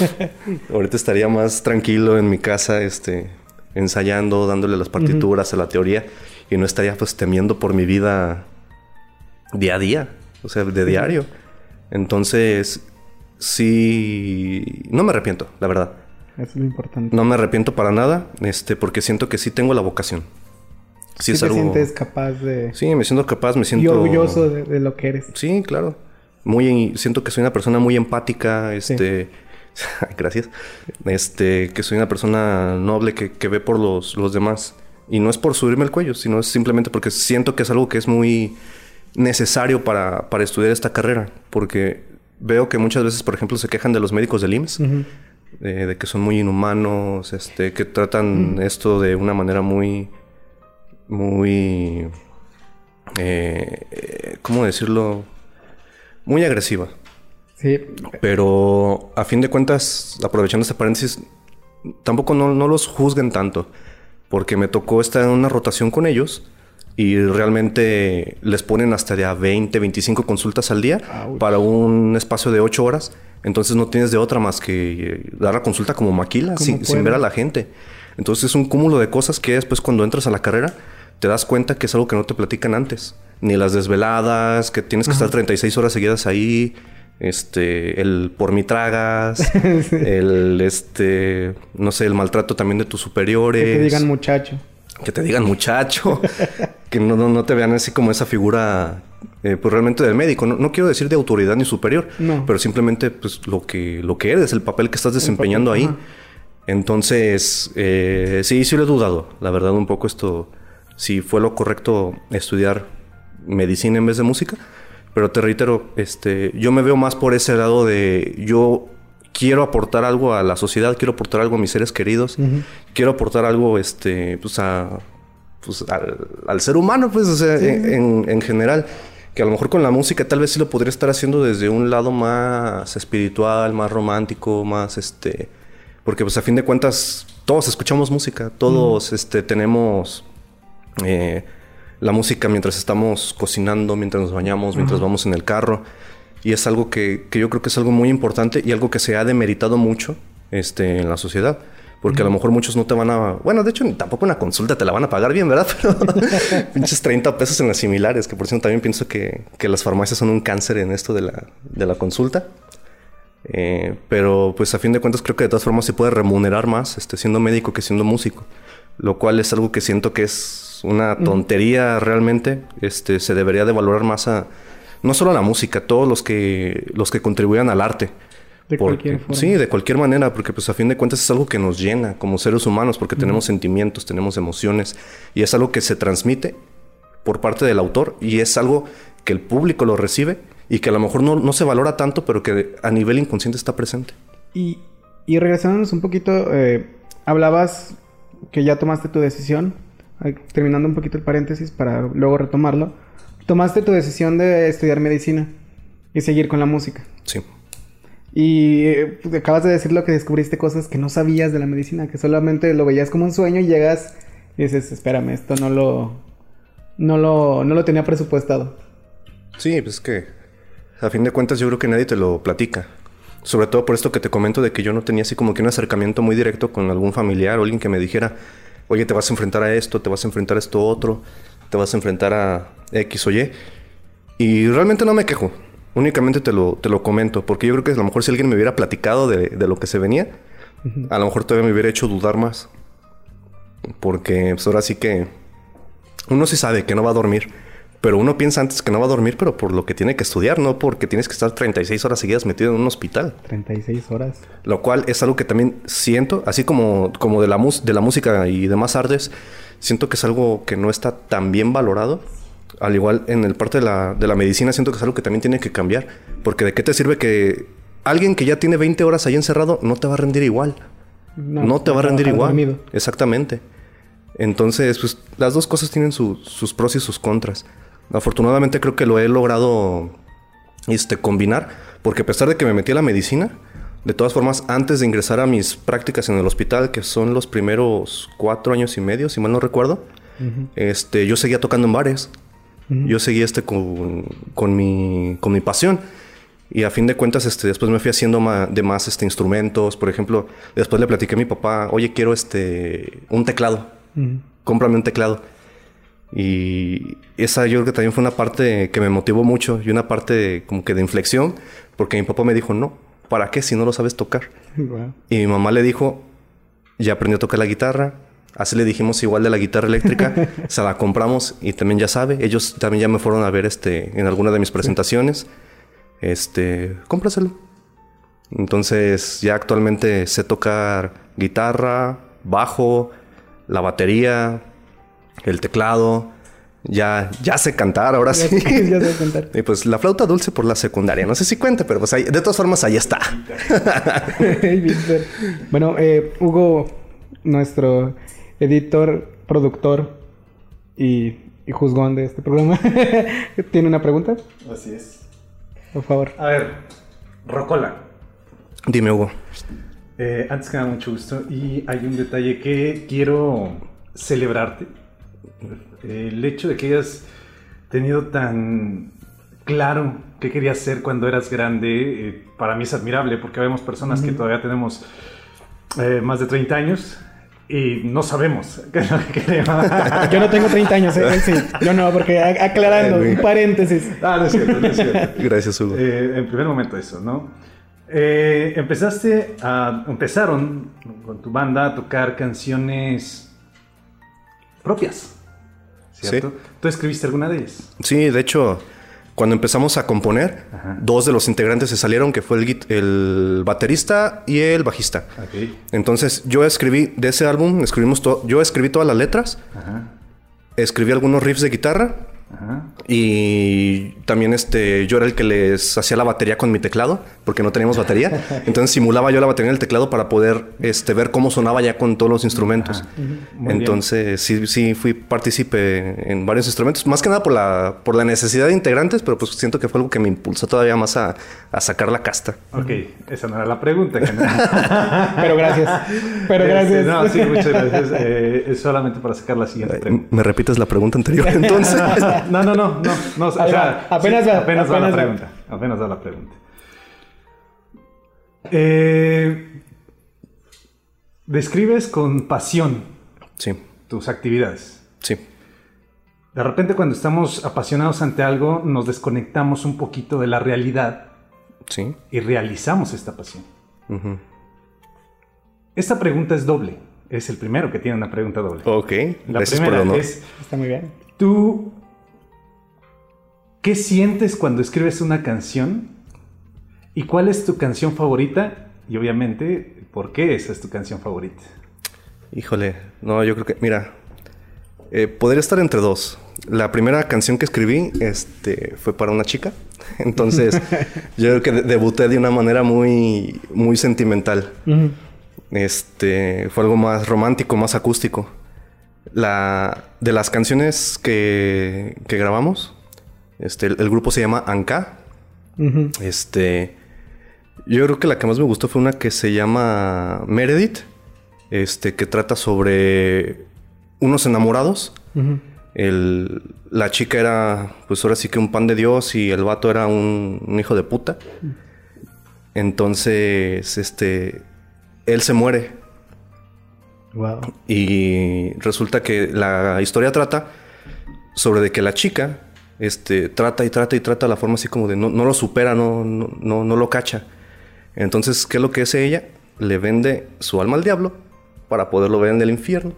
*laughs* Ahorita estaría más tranquilo en mi casa, este, ensayando, dándole las partituras a la teoría y no estaría pues temiendo por mi vida día a día o sea, de diario. Entonces, sí, no me arrepiento, la verdad. Eso es lo importante. No me arrepiento para nada, este, porque siento que sí tengo la vocación. Sí, te sientes capaz de... Sí, me siento capaz, me siento... Y orgulloso de, lo que eres. Sí, claro. Muy... Siento que soy una persona muy empática, este... *laughs* Gracias. Este, que soy una persona noble que, que ve por los, los demás. Y no es por subirme el cuello, sino es simplemente porque siento que es algo que es muy necesario para, para, estudiar esta carrera, porque veo que muchas veces, por ejemplo, se quejan de los médicos del IMSS, eh, de que son muy inhumanos, este, que tratan esto de una manera muy, muy, eh, ¿cómo decirlo? Muy agresiva. Sí. Pero a fin de cuentas, aprovechando este paréntesis, tampoco no, no los juzguen tanto, porque me tocó estar en una rotación con ellos y realmente les ponen hasta de a 20, 25 consultas al día para un espacio de 8 horas. Entonces no tienes de otra más que dar la consulta como maquila, sin, ver a la gente. Entonces es un cúmulo de cosas que después cuando entras a la carrera te das cuenta que es algo que no te platican antes. Ni las desveladas, que tienes que estar 36 horas seguidas ahí, este, el por mi tragas, *laughs* el, este, no sé, el maltrato también de tus superiores. Que te digan muchacho. Que te digan muchacho, *laughs* que no, no, te vean así como esa figura, eh, pues realmente del médico. No, quiero decir de autoridad ni superior, pero simplemente pues lo que, lo que eres, el papel que estás desempeñando ahí. Entonces, eh, sí, sí lo he dudado, la verdad, un poco esto, si fue lo correcto estudiar medicina en vez de música. Pero te reitero, este, yo me veo más por ese lado de yo quiero aportar algo a la sociedad, quiero aportar algo a mis seres queridos, quiero aportar algo, este, pues a, pues al, ser humano, pues, o sea, en, en, general. Que a lo mejor con la música tal vez sí lo podría estar haciendo desde un lado más espiritual, más romántico, más este. Porque pues a fin de cuentas todos escuchamos música, todos este, tenemos eh, la música mientras estamos cocinando, mientras nos bañamos, mientras vamos en el carro. Y es algo que, yo creo que es algo muy importante y algo que se ha demeritado mucho este, en la sociedad. Porque a lo mejor muchos no te van a... Bueno, de hecho, tampoco una consulta te la van a pagar bien, ¿verdad? *laughs* Pero *laughs* pinches 30 pesos en las similares, que por cierto también pienso que, las farmacias son un cáncer en esto de la, de la consulta. Eh, pero pues a fin de cuentas creo que de todas formas se puede remunerar más este, siendo médico que siendo músico. Lo cual es algo que siento que es una tontería realmente. Este, se debería de valorar más a, no solo a la música, todos los que, los que contribuyan al arte. De cualquier forma. Sí, de cualquier manera, porque pues a fin de cuentas es algo que nos llena como seres humanos, porque tenemos sentimientos, tenemos emociones, y es algo que se transmite por parte del autor, y es algo que el público lo recibe, y que a lo mejor no, no se valora tanto, pero que a nivel inconsciente está presente. Y, y regresándonos un poquito, eh, hablabas que ya tomaste tu decisión terminando un poquito el paréntesis para luego retomarlo, tomaste tu decisión de estudiar medicina y seguir con la música. Sí. Y pues, acabas de decir lo que descubriste cosas que no sabías de la medicina, que solamente lo veías como un sueño y llegas y dices, espérame, esto no lo, no lo, no lo tenía presupuestado. Sí, pues que a fin de cuentas yo creo que nadie te lo platica. Sobre todo por esto que te comento de que yo no tenía así como que un acercamiento muy directo con algún familiar o alguien que me dijera, oye, te vas a enfrentar a esto, te vas a enfrentar a esto otro, te vas a enfrentar a X o Y. Y realmente no me quejo, únicamente te lo, te lo comento, porque yo creo que a lo mejor si alguien me hubiera platicado de, lo que se venía, a lo mejor todavía me hubiera hecho dudar más. Porque pues, ahora sí que uno sí sabe que no va a dormir. Pero uno piensa antes que no va a dormir, pero por lo que tiene que estudiar, no porque tienes que estar 36 horas seguidas metido en un hospital. 36 horas. Lo cual es algo que también siento, así como, como de, la de la música y demás artes, siento que es algo que no está tan bien valorado. Al igual en el parte de la, de la medicina, siento que es algo que también tiene que cambiar. Porque de qué te sirve que alguien que ya tiene 20 horas ahí encerrado no te va a rendir igual. No, te va a rendir igual. Exactamente. Entonces, pues las dos cosas tienen sus pros y sus contras. Afortunadamente creo que lo he logrado este, combinar, porque a pesar de que me metí a la medicina, de todas formas, antes de ingresar a mis prácticas en el hospital, que son los primeros cuatro años y medio, si mal no recuerdo, este, yo seguía tocando en bares. Yo seguía este con, con, mi, con mi pasión. Y a fin de cuentas, este, después me fui haciendo de más este, instrumentos. Por ejemplo, después le platiqué a mi papá, oye, quiero este, un teclado. Cómprame un teclado. Y esa yo creo que también fue una parte que me motivó mucho y una parte como que de inflexión, porque mi papá me dijo, no, ¿para qué si no lo sabes tocar? Y mi mamá le dijo, ya aprendió a tocar la guitarra, así le dijimos igual de la guitarra eléctrica, *laughs* se la compramos y también ya sabe, ellos también ya me fueron a ver este, en alguna de mis presentaciones, este, cómpraselo. Entonces ya actualmente sé tocar guitarra, bajo, la batería, el teclado, Ya, ya sé cantar, ahora sí. ya sé cantar. *laughs* Y pues la flauta dulce por la secundaria. No sé si cuenta, pero pues ahí, de todas formas ahí está. *laughs* bueno, eh, Hugo, nuestro editor, productor y, y juzgón de este programa, *laughs* ¿tiene una pregunta? Así es. Por favor. A ver, Rocola. Dime, Hugo. Eh, antes que nada, mucho gusto. Y hay un detalle que quiero celebrarte. El hecho de que hayas tenido tan claro qué querías ser cuando eras grande, eh, para mí es admirable porque vemos personas que todavía tenemos eh, más de 30 años y no sabemos *laughs* qué es lo que queremos. Yo no tengo 30 años, ¿eh? sí. Yo no, porque aclarando, un paréntesis. Ah, no es cierto, no es cierto. *laughs* Gracias, Hugo. Eh, en primer momento eso, ¿no? Eh, empezaste a... Empezaron con tu banda a tocar canciones propias, ¿cierto? Sí. ¿Tú escribiste alguna de ellas? Sí, de hecho cuando empezamos a componer, dos de los integrantes se salieron, que fue el, el baterista y el bajista. Entonces yo escribí de ese álbum, escribimos todo, yo escribí todas las letras, escribí algunos riffs de guitarra y también este, yo era el que les hacía la batería con mi teclado, porque no teníamos batería. *laughs* Entonces simulaba yo la batería en el teclado para poder este, ver cómo sonaba ya con todos los instrumentos. Entonces sí, sí fui partícipe en varios instrumentos, más que nada por la, por la necesidad de integrantes, pero pues siento que fue algo que me impulsó todavía más a, a sacar la casta. Ok, esa no era la pregunta. *laughs* pero gracias. Pero este, gracias. no, sí, muchas gracias. Eh, es solamente para sacar la siguiente pregunta. ¿Me repites la pregunta anterior *laughs* entonces? No, no, no, no. no o sea, apenas, va, apenas, va, la pregunta. Apenas va la pregunta. Eh, describes con pasión sí. tus actividades. Sí. De repente cuando estamos apasionados ante algo, nos desconectamos un poquito de la realidad sí. y realizamos esta pasión. Esta pregunta es doble. Es el primero que tiene una pregunta doble. Ok. La primera es... Está muy bien. ¿Tú qué sientes cuando escribes una canción? ¿Y cuál es tu canción favorita? Y obviamente, ¿por qué esa es tu canción favorita? Híjole, no, yo creo que, mira, eh, podría estar entre dos. La primera canción que escribí este, fue para una chica. *laughs* Entonces, *laughs* yo creo que debuté de una manera muy, muy sentimental. Este, fue algo más romántico, más acústico. La, de las canciones que, que grabamos, este, el, grupo se llama Anka. Este, yo creo que la que más me gustó fue una que se llama Meredith, este, que trata sobre unos enamorados. la chica era, pues ahora sí que un pan de Dios y el vato era un, hijo de puta. Entonces, este, él se muere. Wow. Y resulta que la historia trata sobre de que la chica este, trata y trata y trata la forma así como de no, lo supera, no, no, no, lo cacha. Entonces, ¿qué es lo que hace ella? Le vende su alma al diablo para poderlo ver en el infierno.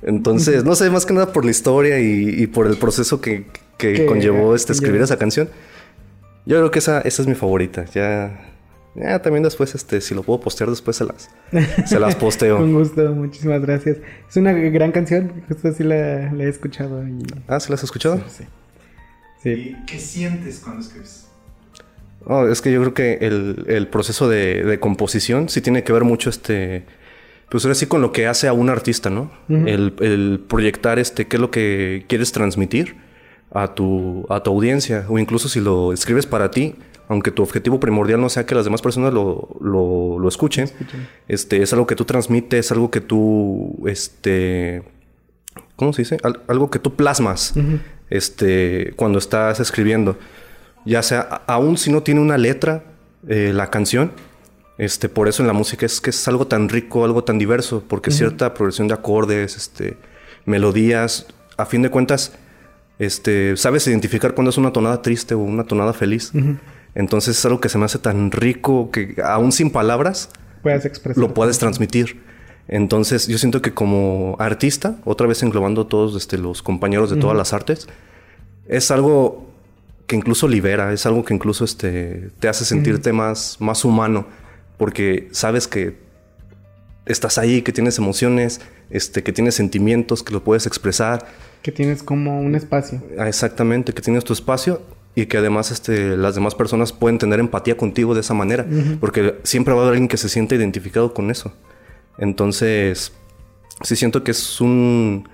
Entonces, no sé, más que nada por la historia y, por el proceso que, conllevó este, escribir esa canción. Yo creo que esa, esa es mi favorita. Ya, ya también después, este, si lo puedo postear después se las, se las posteo. *laughs* Con gusto, muchísimas gracias. Es una gran canción, justo así la, he escuchado. Ah, ¿sí la has escuchado? sí. ¿Y qué sientes cuando escribes? Oh, es que yo creo que el, proceso de, composición sí tiene que ver mucho este. Pues ahora sí con lo que hace a un artista, ¿no? el, proyectar este, qué es lo que quieres transmitir a tu, a tu audiencia. O incluso si lo escribes para ti, aunque tu objetivo primordial no sea que las demás personas lo, escuchen, Este, es algo que tú transmites, algo que tú, este, ¿cómo se dice? algo que tú plasmas este, cuando estás escribiendo. Ya sea, aún si no tiene una letra, eh, la canción, este, por eso en la música es que es algo tan rico, algo tan diverso, porque cierta progresión de acordes, este, melodías, a fin de cuentas, este, sabes identificar cuando es una tonada triste o una tonada feliz. Entonces es algo que se me hace tan rico que aún sin palabras lo puedes transmitir. Entonces, yo siento que como artista, otra vez englobando todos este, los compañeros de todas las artes, es algo que incluso libera, es algo que incluso este, te hace sentirte más, más humano, porque sabes que estás ahí, que tienes emociones, este, que tienes sentimientos, que lo puedes expresar. Que tienes como un espacio. Ah, exactamente, que tienes tu espacio y que además este, las demás personas pueden tener empatía contigo de esa manera, porque siempre va a haber alguien que se siente identificado con eso. Entonces, sí siento que es un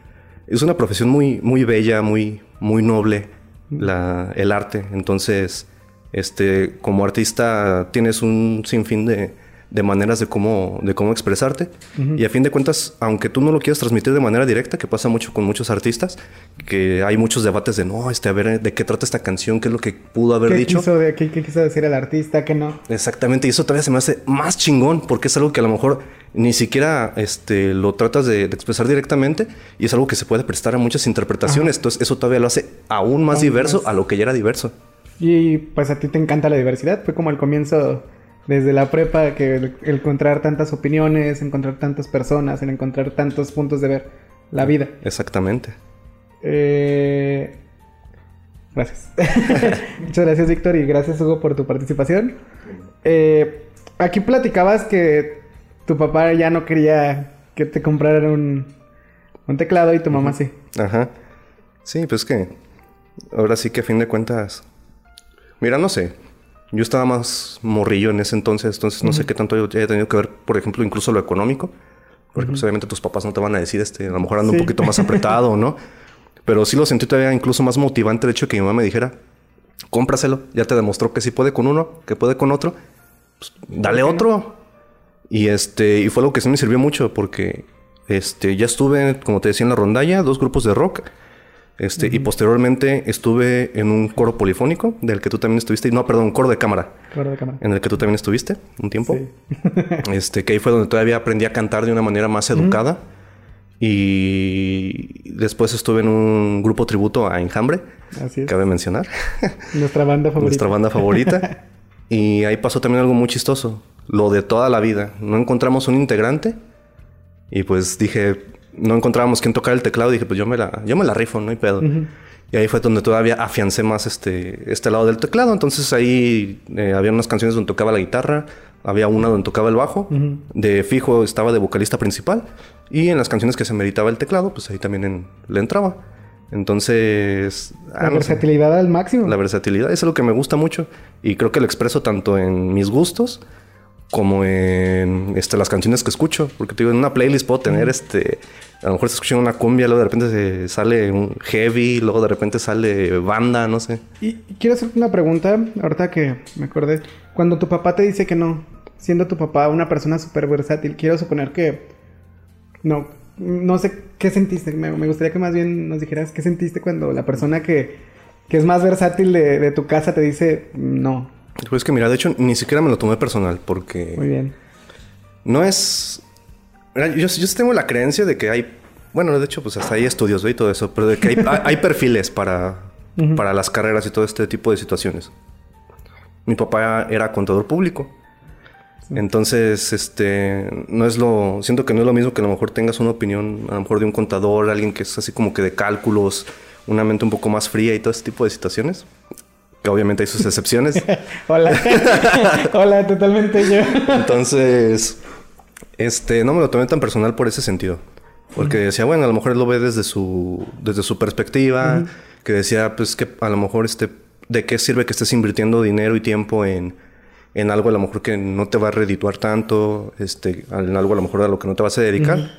es una profesión muy muy bella, muy muy noble la, el arte. Entonces, este como artista tienes un sinfín de de maneras de cómo, de cómo expresarte. Y a fin de cuentas, aunque tú no lo quieras transmitir de manera directa, que pasa mucho con muchos artistas, que hay muchos debates de, no, este, a ver, ¿de qué trata esta canción? ¿Qué es lo que pudo haber dicho? Quiso de, ¿qué, quiso decir el artista? ¿Qué no? Exactamente, y eso todavía se me hace más chingón, porque es algo que a lo mejor ni siquiera este, lo tratas de, expresar directamente, y es algo que se puede prestar a muchas interpretaciones. Entonces, eso todavía lo hace aún más diverso a lo que ya era diverso. Y pues a ti te encanta la diversidad, fue como el comienzo desde la prepa que el, encontrar tantas opiniones, encontrar tantas personas, en encontrar tantos puntos de ver la vida. Exactamente. Eh, gracias. *laughs* Muchas gracias, Víctor, y gracias, Hugo, por tu participación. Eh, aquí platicabas que tu papá ya no quería que te compraran un, un teclado y tu mamá sí. Ajá. Sí, pues que ahora sí que a fin de cuentas... Mira, no sé. Yo estaba más morrillo en ese entonces, entonces no sé qué tanto haya tenido que ver, por ejemplo, incluso lo económico. Porque pues, obviamente tus papás no te van a decir, este, a lo mejor ando un poquito más apretado, ¿no? *laughs* Pero sí lo sentí todavía incluso más motivante el hecho de que mi mamá me dijera, cómpraselo, ya te demostró que sí puede con uno, que puede con otro, pues, dale otro. Y este, y fue algo que sí me sirvió mucho porque este, ya estuve, como te decía, en la rondalla, dos grupos de rock. Este, Y posteriormente estuve en un coro polifónico, del que tú también estuviste. No, perdón, un coro de cámara. Coro de cámara. En el que tú también estuviste un tiempo. Sí. *laughs* este, que ahí fue donde todavía aprendí a cantar de una manera más educada. Y después estuve en un grupo tributo a Enjambre. Así es. Cabe mencionar. Nuestra banda favorita. Nuestra banda favorita. *laughs* y ahí pasó también algo muy chistoso. Lo de toda la vida. No encontramos un integrante. Y pues dije, no encontrábamos quién tocar el teclado, dije, pues yo me la, yo me la rifo, no hay pedo. Y ahí fue donde todavía afiancé más este, este lado del teclado. Entonces ahí eh, había unas canciones donde tocaba la guitarra, había una donde tocaba el bajo, de fijo estaba de vocalista principal, y en las canciones que se meritaba el teclado, pues ahí también le entraba. Entonces... Ah, la versatilidad al máximo. La versatilidad es algo que me gusta mucho y creo que lo expreso tanto en mis gustos como en este, las canciones que escucho. Porque te digo, en una playlist puedo tener este. A lo mejor se escucha una cumbia, luego de repente se sale un heavy, luego de repente sale banda, no sé. Y quiero hacerte una pregunta, ahorita que me acordé. Cuando tu papá te dice que no, siendo tu papá una persona súper versátil, quiero suponer que. No, no sé qué sentiste. Me, gustaría que más bien nos dijeras qué sentiste cuando la persona que, que es más versátil de, de tu casa te dice no, pues que mira, de hecho, ni siquiera me lo tomé personal porque... Muy bien. No es... Yo, yo tengo la creencia de que hay... Bueno, de hecho, pues hasta hay estudios y todo eso, pero de que hay, hay perfiles para, para las carreras y todo este tipo de situaciones. Mi papá era contador público. Entonces, este, no es lo, siento que no es lo mismo que a lo mejor tengas una opinión, a lo mejor de un contador, alguien que es así como que de cálculos, una mente un poco más fría y todo ese tipo de situaciones que obviamente hay sus excepciones. *laughs* Hola. *laughs* Hola, totalmente yo. Entonces, este, no me lo tomé tan personal por ese sentido. Porque decía, bueno, a lo mejor él lo ve desde su, desde su perspectiva, que decía, pues que a lo mejor este, ¿de qué sirve que estés invirtiendo dinero y tiempo en, en algo a lo mejor que no te va a redituar tanto, este, en algo a lo mejor a lo que no te vas a dedicar?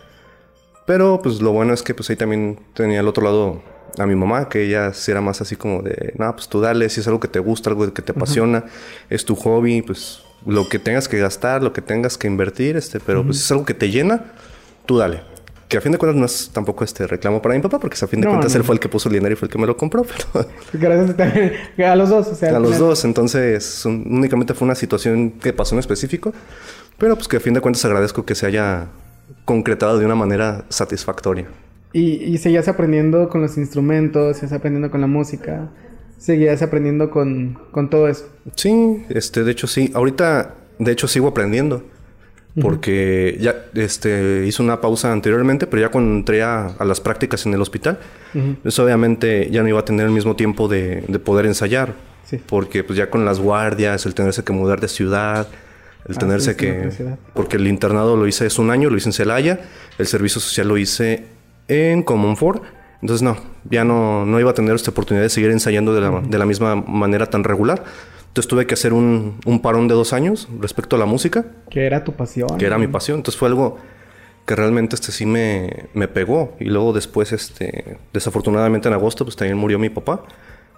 Pero pues lo bueno es que pues ahí también tenía el otro lado a mi mamá, que ella sí era más así como de, no, pues tú dale, si es algo que te gusta, algo que te apasiona, es tu hobby, pues lo que tengas que gastar, lo que tengas que invertir, este, pero pues es algo que te llena, tú dale. Que a fin de cuentas no es tampoco este reclamo para mi papá, porque a fin de cuentas él fue el que puso el dinero y fue el que me lo compró, pero... *laughs* Gracias también. A los dos, o sea. A los dos, entonces únicamente fue una situación que pasó en específico, pero pues que a fin de cuentas agradezco que se haya concretado de una manera satisfactoria. Y, y seguías aprendiendo con los instrumentos, seguías aprendiendo con la música, seguías aprendiendo con, con todo eso. Sí, este, de hecho sí. Ahorita, de hecho, sigo aprendiendo. Porque ya este, hice una pausa anteriormente, pero ya cuando entré a, las prácticas en el hospital, pues obviamente ya no iba a tener el mismo tiempo de, de poder ensayar. Porque pues ya con las guardias, el tenerse que mudar de ciudad, El ah, tenerse que... Porque el internado lo hice es un año, lo hice en Celaya. El servicio social lo hice en Comonfort. Entonces no, ya no, no iba a tener esta oportunidad de seguir ensayando de la, de la misma manera tan regular. Entonces tuve que hacer un, un, parón de dos años respecto a la música. Que era tu pasión. Que era mi pasión. Entonces fue algo que realmente este sí me, me pegó. Y luego después, este, desafortunadamente en agosto, pues también murió mi papá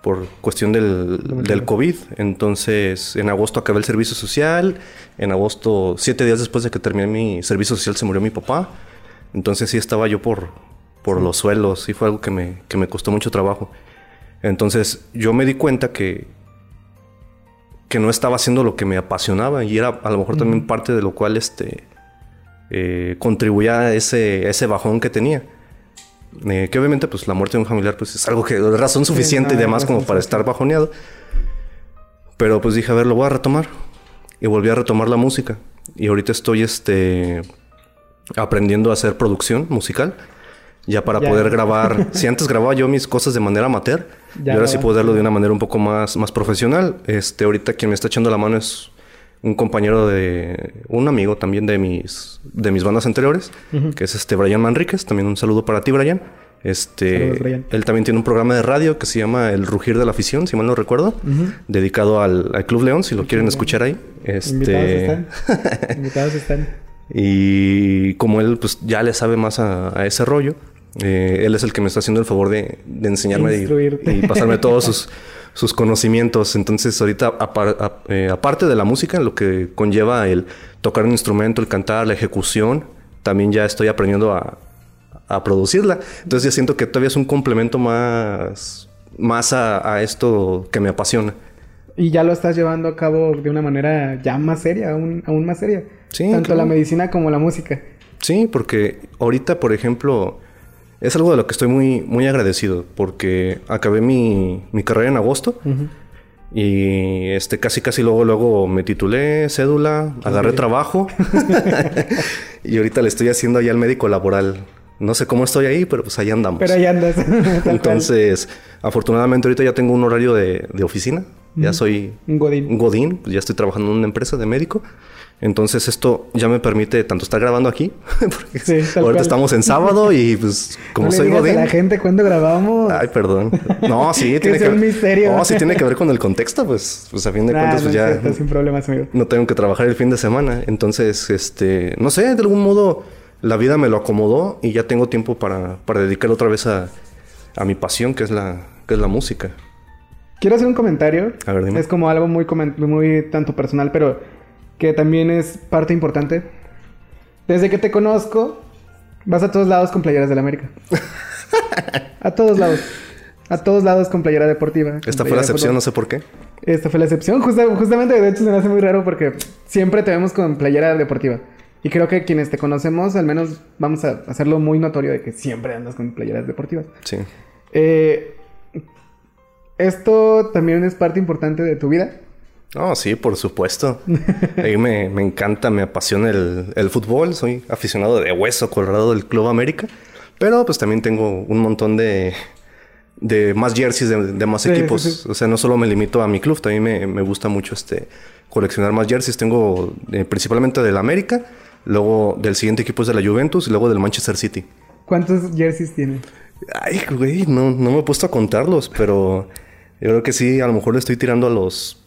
por cuestión del, del, COVID. Entonces, en agosto acabé el servicio social. En agosto, siete días después de que terminé mi servicio social, se murió mi papá. Entonces sí estaba yo por, por los suelos. Sí fue algo que me, que me costó mucho trabajo. Entonces yo me di cuenta que, que no estaba haciendo lo que me apasionaba y era a lo mejor también parte de lo cual este, eh, contribuía a ese, ese bajón que tenía. Eh, que obviamente pues la muerte de un familiar pues es algo que es razón suficiente y demás como para estar bajoneado. Pero pues dije, a ver, lo voy a retomar. Y volví a retomar la música. Y ahorita estoy este, aprendiendo a hacer producción musical. Ya para poder grabar. *laughs* si antes grababa yo mis cosas de manera amateur, y ahora sí puedo hacerlo de una manera un poco más, más profesional. Este, ahorita quien me está echando la mano es un compañero de. un amigo también de mis. de mis bandas anteriores, que es este Brian Manríquez. También un saludo para ti, Brian. Este, él también tiene un programa de radio que se llama El Rugir de la Afición, si mal no recuerdo, dedicado al, Club León, si lo quieren escuchar ahí. Este... *laughs* Invitados están. Y como él pues ya le sabe más a ese rollo, eh, él es el que me está haciendo el favor de, enseñarme y, pasarme *laughs* todos sus, sus, conocimientos. Entonces, ahorita, eh, aparte de la música, lo que conlleva el tocar un instrumento, el cantar, la ejecución, también ya estoy aprendiendo a, producirla. Entonces, ya siento que todavía es un complemento más, más a, esto que me apasiona. Y ya lo estás llevando a cabo de una manera ya más seria, aún, aún más seria. Sí. Tanto la medicina como la música. Sí, porque ahorita, por ejemplo, es algo de lo que estoy muy, muy agradecido porque acabé mi, mi carrera en agosto. Y este casi casi luego luego me titulé, cédula, agarré trabajo *laughs* y ahorita le estoy haciendo allá al médico laboral. No sé cómo estoy ahí, pero pues ahí andamos. Pero ahí andas. *laughs* Entonces, afortunadamente ahorita ya tengo un horario de, de oficina. Ya soy un godín. Un godín, pues ya estoy trabajando en una empresa de médico. Entonces esto ya me permite tanto estar grabando aquí, *laughs* porque ahorita estamos en sábado y pues como no soy godín... la gente cuando grabamos. Ay, perdón. No, sí, *laughs* tiene que, ver... misterio. No, sí tiene que ver con el *laughs* contexto, pues, pues a fin de cuentas pues ya sin problemas, amigo. No tengo que trabajar el fin de semana, entonces este, no sé, de algún modo la vida me lo acomodó y ya tengo tiempo para, para dedicar otra vez a, a mi pasión, que es la que es la música. Quiero hacer un comentario. A ver, dime. Es como algo muy muy tanto personal, pero que también es parte importante. Desde que te conozco, vas a todos lados con playeras del América. *laughs* a todos lados. A todos lados con playera deportiva. Esta fue la excepción, no sé por qué. Esta fue la excepción. justamente, de hecho, se me hace muy raro porque siempre te vemos con playera deportiva. Y creo que quienes te conocemos, al menos vamos a hacerlo muy notorio de que siempre andas con playeras deportivas. Sí. Eh, esto también es parte importante de tu vida. Oh, sí, por supuesto. *laughs* A mí me, encanta, me apasiona el, fútbol. Soy aficionado de hueso colorado del Club América. Pero pues también tengo un montón de, de más jerseys de, más equipos. O sea, no solo me limito a mi club, también me, gusta mucho este coleccionar más jerseys. Tengo eh, principalmente del América, luego del siguiente equipo es de la Juventus y luego del Manchester City. ¿Cuántos jerseys tiene? Ay, güey, no, no me he puesto a contarlos, pero yo creo que sí, a lo mejor le estoy tirando a los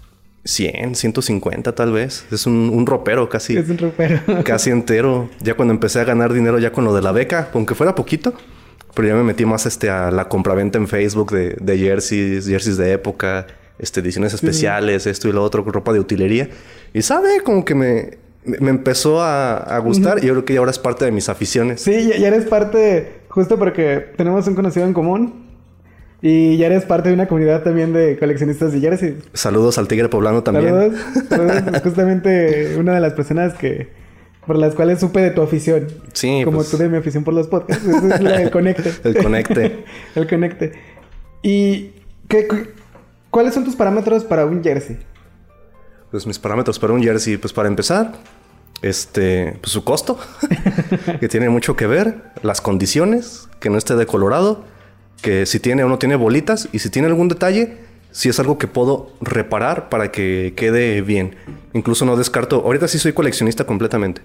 100, 150 tal vez. Es un, ropero casi. Es un ropero. *laughs* casi entero. Ya cuando empecé a ganar dinero ya con lo de la beca, aunque fuera poquito. Pero ya me metí más este, a la compraventa en Facebook de, de jerseys, jerseys de época, este, ediciones especiales, esto y lo otro, ropa de utilería. Y sabe, como que me, me empezó a, gustar y yo creo que ya ahora es parte de mis aficiones. Sí, ya eres parte, justo porque tenemos un conocido en común y ya eres parte de una comunidad también de coleccionistas de jersey. Saludos al Tigre Poblano también. Saludos. justamente una de las personas que por las cuales supe de tu afición. Sí. Como pues. tú de mi afición por los podcasts. es el conecte. *laughs* el conecte. *laughs* el conecte. ¿Y qué, cuáles son tus parámetros para un jersey? Pues mis parámetros para un jersey, pues para empezar, este, pues su costo, *laughs* que tiene mucho que ver, las condiciones, que no esté decolorado que si tiene o no tiene bolitas y si tiene algún detalle, si es algo que puedo reparar para que quede bien. Incluso no descarto, ahorita sí soy coleccionista completamente.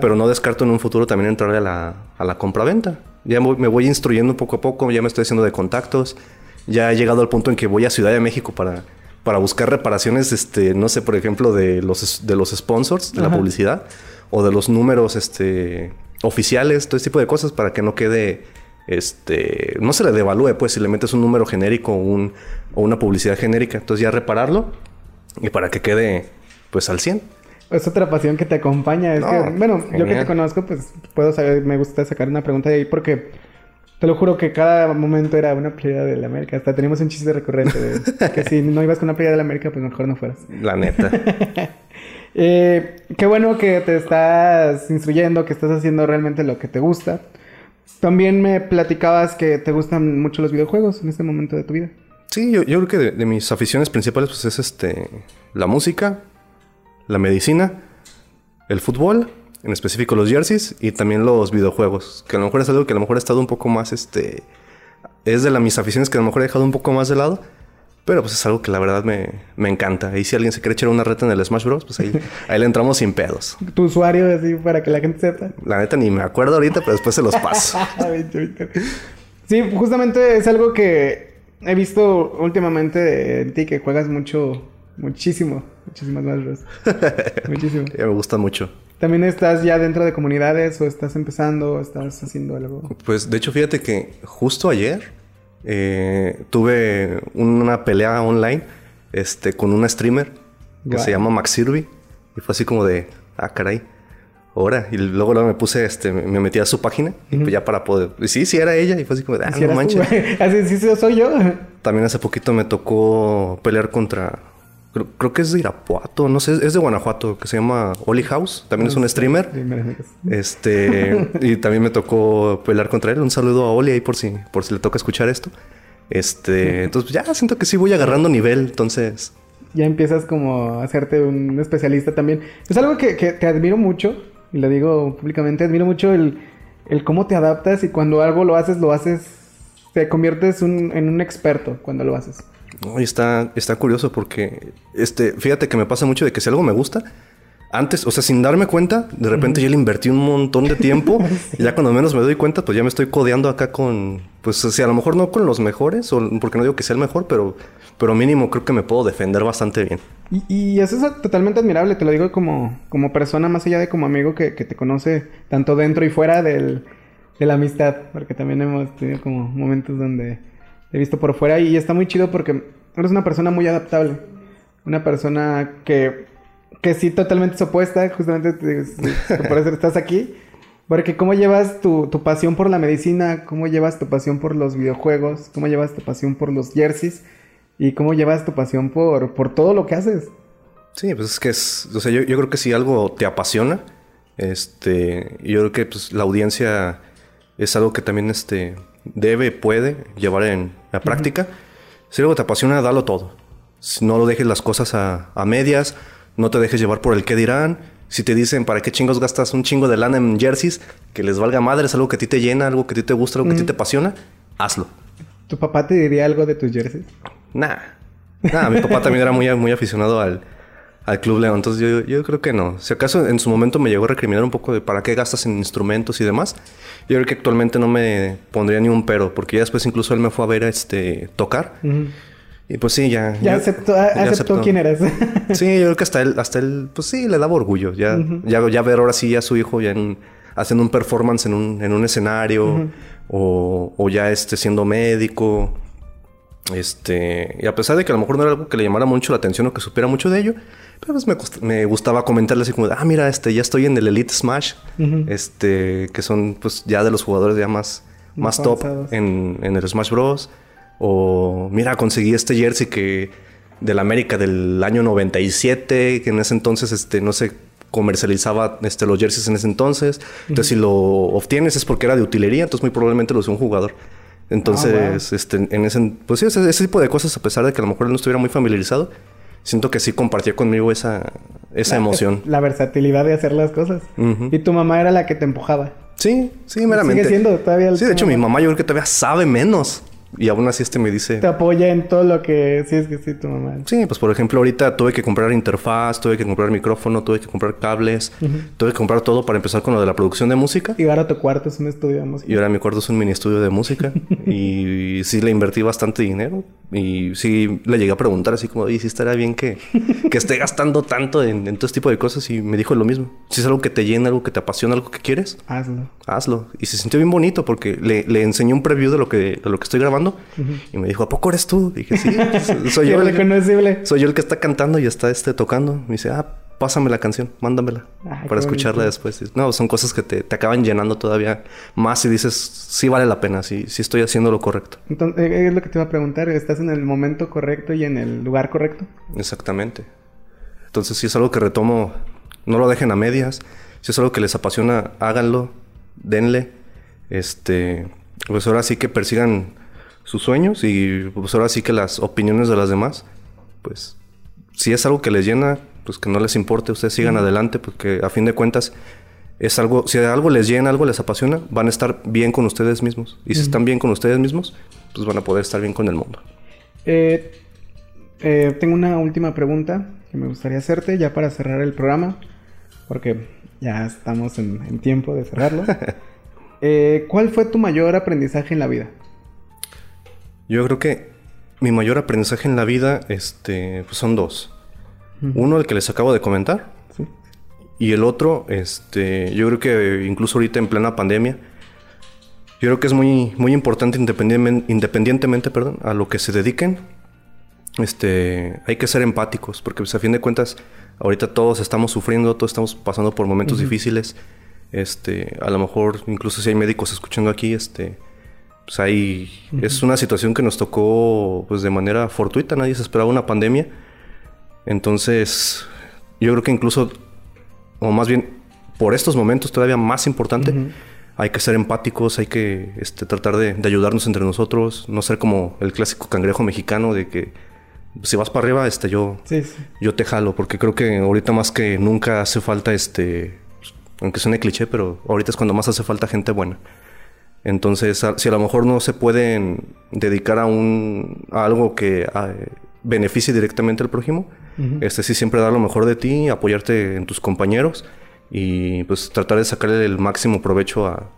Pero no descarto en un futuro también entrar a la, a la compra-venta. Ya me voy instruyendo poco a poco, ya me estoy haciendo de contactos. Ya he llegado al punto en que voy a Ciudad de México para, para buscar reparaciones, este, no sé, por ejemplo, de los, de los sponsors, de la publicidad, o de los números este, oficiales, todo ese tipo de cosas, para que no quede, este, no se le devalúe, pues, si le metes un número genérico un, o una publicidad genérica. Entonces ya repararlo y para que quede, pues, al 100. Es otra pasión que te acompaña. Es que, bueno, yo que te conozco, pues puedo saber, me gusta sacar una pregunta de ahí porque te lo juro que cada momento era una playa de la América. Hasta teníamos un chiste recurrente de que si no ibas con una playa de la América, pues mejor no fueras. La neta. *laughs* eh, qué bueno que te estás instruyendo, que estás haciendo realmente lo que te gusta. También me platicabas que te gustan mucho los videojuegos en este momento de tu vida. Sí, yo, creo que de, de, mis aficiones principales pues es este la música, la medicina, el fútbol, en específico los jerseys y también los videojuegos, que a lo mejor es algo que a lo mejor ha estado un poco más, este, es de las mis aficiones que a lo mejor he dejado un poco más de lado. Pero pues es algo que la verdad me, me encanta. Y si alguien se quiere echar una reta en el Smash Bros, pues ahí, ahí le entramos sin pedos. *laughs* Tu usuario, así, para que la gente sepa. La neta ni me acuerdo ahorita, pero después se los paso. *laughs* sí, justamente es algo que he visto últimamente en ti, que juegas mucho Muchísimo, muchísimas más *laughs* Muchísimo. Ya me gusta mucho. ¿También estás ya dentro de comunidades o estás empezando o estás haciendo algo? Pues de hecho, fíjate que justo ayer eh, tuve una pelea online este, con una streamer que se llama Max Sirvi. Y fue así como de, ah, caray. Ahora, y luego, luego me puse, este, me metí a su página y pues ya para poder. Y sí, sí era ella. Y fue así como de, ah, no manches. *laughs* así sí, sí, soy yo. También hace poquito me tocó pelear contra Creo, que es de Irapuato, no sé, es de Guanajuato, que se llama Oli House. También es un streamer. Este, *laughs* y también me tocó pelear contra él. Un saludo a Oli ahí por si, por si le toca escuchar esto. Este, entonces ya siento que sí voy agarrando nivel, entonces. Ya empiezas como a hacerte un especialista también. Es algo que, te admiro mucho, y lo digo públicamente, admiro mucho el, el cómo te adaptas y cuando algo lo haces, lo haces, te conviertes en un experto cuando lo haces. Está, está curioso porque, este, fíjate que me pasa mucho de que si algo me gusta, antes, o sea, sin darme cuenta, de repente ya le invertí un montón de tiempo *laughs* y ya cuando menos me doy cuenta, pues ya me estoy codeando acá con, pues, o sea, a lo mejor no con los mejores, o porque no digo que sea el mejor, pero, pero mínimo creo que me puedo defender bastante bien. Y, eso es totalmente admirable, te lo digo como, como persona, más allá de como amigo que, que te conoce tanto dentro y fuera del, de la amistad, porque también hemos tenido como momentos donde he visto por fuera y está muy chido porque eres una persona muy adaptable. Una persona que, que sí totalmente es opuesta, justamente por eso estás aquí. Porque cómo llevas tu, tu, pasión por la medicina, cómo llevas tu pasión por los videojuegos, cómo llevas tu pasión por los jerseys y cómo llevas tu pasión por, por todo lo que haces. Sí, pues es que es, o sea, yo, yo creo que si algo te apasiona, este, yo creo que pues, la audiencia es algo que también este, debe, puede llevar en la práctica. Si algo te apasiona, dalo todo. No lo dejes las cosas a, medias, no te dejes llevar por el qué dirán. Si te dicen, ¿para qué chingos gastas un chingo de lana en jerseys? Que les valga madre, es algo que a ti te llena, algo que a ti te gusta, algo que a ti te apasiona, hazlo. ¿Tu papá te diría algo de tus jerseys? Nah. Nah, mi papá también era muy, muy aficionado al, al Club León. Entonces yo, yo, creo que no. Si acaso en su momento me llegó a recriminar un poco de para qué gastas en instrumentos y demás. Yo creo que actualmente no me pondría ni un pero, porque ya después incluso él me fue a ver este tocar. Y pues sí, ya. Ya, aceptó, aceptó, quién eres. *laughs* sí, yo creo que hasta él, hasta él, pues sí, le daba orgullo. Ya, ya, ya ver ahora sí a su hijo ya haciendo un performance en un, en un escenario. o, o, ya este siendo médico. Este, y a pesar de que a lo mejor no era algo que le llamara mucho la atención o que supiera mucho de ello, pero pues me, gustaba comentarle así como, ah, mira, este, ya estoy en el Elite Smash, este, que son pues ya de los jugadores ya más, más top en, en, el Smash Bros. O, mira, conseguí este jersey que del América del año 97, que en ese entonces, este, no se comercializaba este, los jerseys en ese entonces. Entonces, si lo obtienes es porque era de utilería, entonces muy probablemente lo usó un jugador. Entonces, ah, este, en ese, pues sí, ese, ese, tipo de cosas, a pesar de que a lo mejor él no estuviera muy familiarizado, siento que sí compartía conmigo esa, esa *laughs* emoción. *laughs* La versatilidad de hacer las cosas. Y tu mamá era la que te empujaba. Sí, sí, meramente. Sigue siendo todavía Sí, de hecho, mi mamá yo creo que todavía sabe menos Y aún así este me dice... Te apoya en todo lo que... Sí, es que sí, tu mamá. Sí, pues por ejemplo, ahorita tuve que comprar interfaz, tuve que comprar micrófono, tuve que comprar cables, tuve que comprar todo para empezar con lo de la producción de música. Y ahora tu cuarto es un estudio de música. Y ahora mi cuarto es un mini estudio de música. *laughs* y sí le invertí bastante dinero. Y sí le llegué a preguntar así como, y sí estaría bien que, que esté gastando tanto en, en todo este tipo de cosas. Y me dijo lo mismo. Si es algo que te llena, algo que te apasiona, algo que quieres, hazlo. Hazlo. Y se sintió bien bonito porque le, le enseñé un preview de lo que, de lo que estoy grabando y me dijo, ¿a poco eres tú? dije, sí, *laughs* soy yo. El, soy yo el que está cantando y está este, tocando. Me dice, ah, pásame la canción, mándamela para escucharla después. No, son cosas que te, te, acaban llenando todavía más y dices, sí vale la pena, sí, sí estoy haciendo lo correcto. Entonces, eh, es lo que te iba a preguntar, ¿estás en el momento correcto y en el lugar correcto? Exactamente. Entonces, si es algo que retomo, no lo dejen a medias. Si es algo que les apasiona, háganlo, denle. Este, pues ahora sí que persigan sus sueños y pues ahora sí que las opiniones de las demás, pues si es algo que les llena, pues que no les importe, ustedes sigan adelante porque a fin de cuentas es algo, si algo les llena, algo les apasiona, van a estar bien con ustedes mismos. Y si están bien con ustedes mismos, pues van a poder estar bien con el mundo. Eh, eh, tengo una última pregunta que me gustaría hacerte ya para cerrar el programa, porque ya estamos en, tiempo de cerrarlo. *laughs* Eh, ¿Cuál fue tu mayor aprendizaje en la vida? Yo creo que mi mayor aprendizaje en la vida este, pues son dos. Uno, el que les acabo de comentar. Y el otro, este, yo creo que incluso ahorita en plena pandemia, yo creo que es muy, muy importante independientemente, independientemente perdón, a lo que se dediquen. Este, hay que ser empáticos, porque pues, a fin de cuentas, ahorita todos estamos sufriendo, todos estamos pasando por momentos difíciles. Este, a lo mejor, incluso si hay médicos escuchando aquí, este, pues ahí es una situación que nos tocó pues de manera fortuita, nadie se esperaba una pandemia. Entonces, yo creo que incluso, o más bien por estos momentos todavía más importante, hay que ser empáticos, hay que este, tratar de, ayudarnos entre nosotros, no ser como el clásico cangrejo mexicano de que si vas para arriba, este, yo, yo te jalo, porque creo que ahorita más que nunca hace falta, este, aunque suene cliché, pero ahorita es cuando más hace falta gente buena. Entonces, si a lo mejor no se pueden dedicar a, un, algo que beneficie directamente al prójimo, este sí siempre dar lo mejor de ti, apoyarte en tus compañeros y pues tratar de sacarle el máximo provecho a,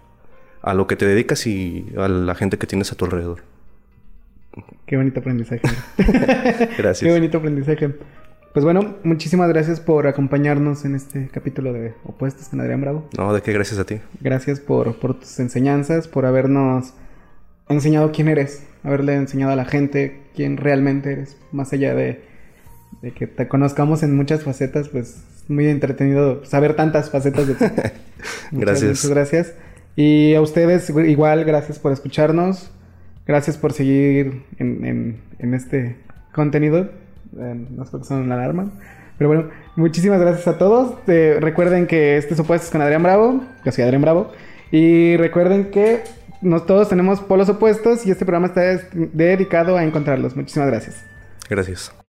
a lo que te dedicas y a la gente que tienes a tu alrededor. Qué bonito aprendizaje. *laughs* Gracias. Qué bonito aprendizaje. Pues bueno, muchísimas gracias por acompañarnos en este capítulo de Opuestos con Adrián Bravo. No, de qué gracias a ti. Gracias por, tus enseñanzas, por habernos enseñado quién eres, haberle enseñado a la gente quién realmente eres, más allá de, que te conozcamos en muchas facetas, pues es muy entretenido saber tantas facetas de ti. *laughs* gracias. Muchas gracias. Y a ustedes igual, gracias por escucharnos, gracias por seguir en, en este contenido no sé son una alarma. Pero bueno, muchísimas gracias a todos. recuerden que este es con Adrián Bravo. Yo soy Adrián Bravo. Y recuerden que nos, todos tenemos polos opuestos y este programa está dedicado a encontrarlos. Muchísimas gracias. Gracias.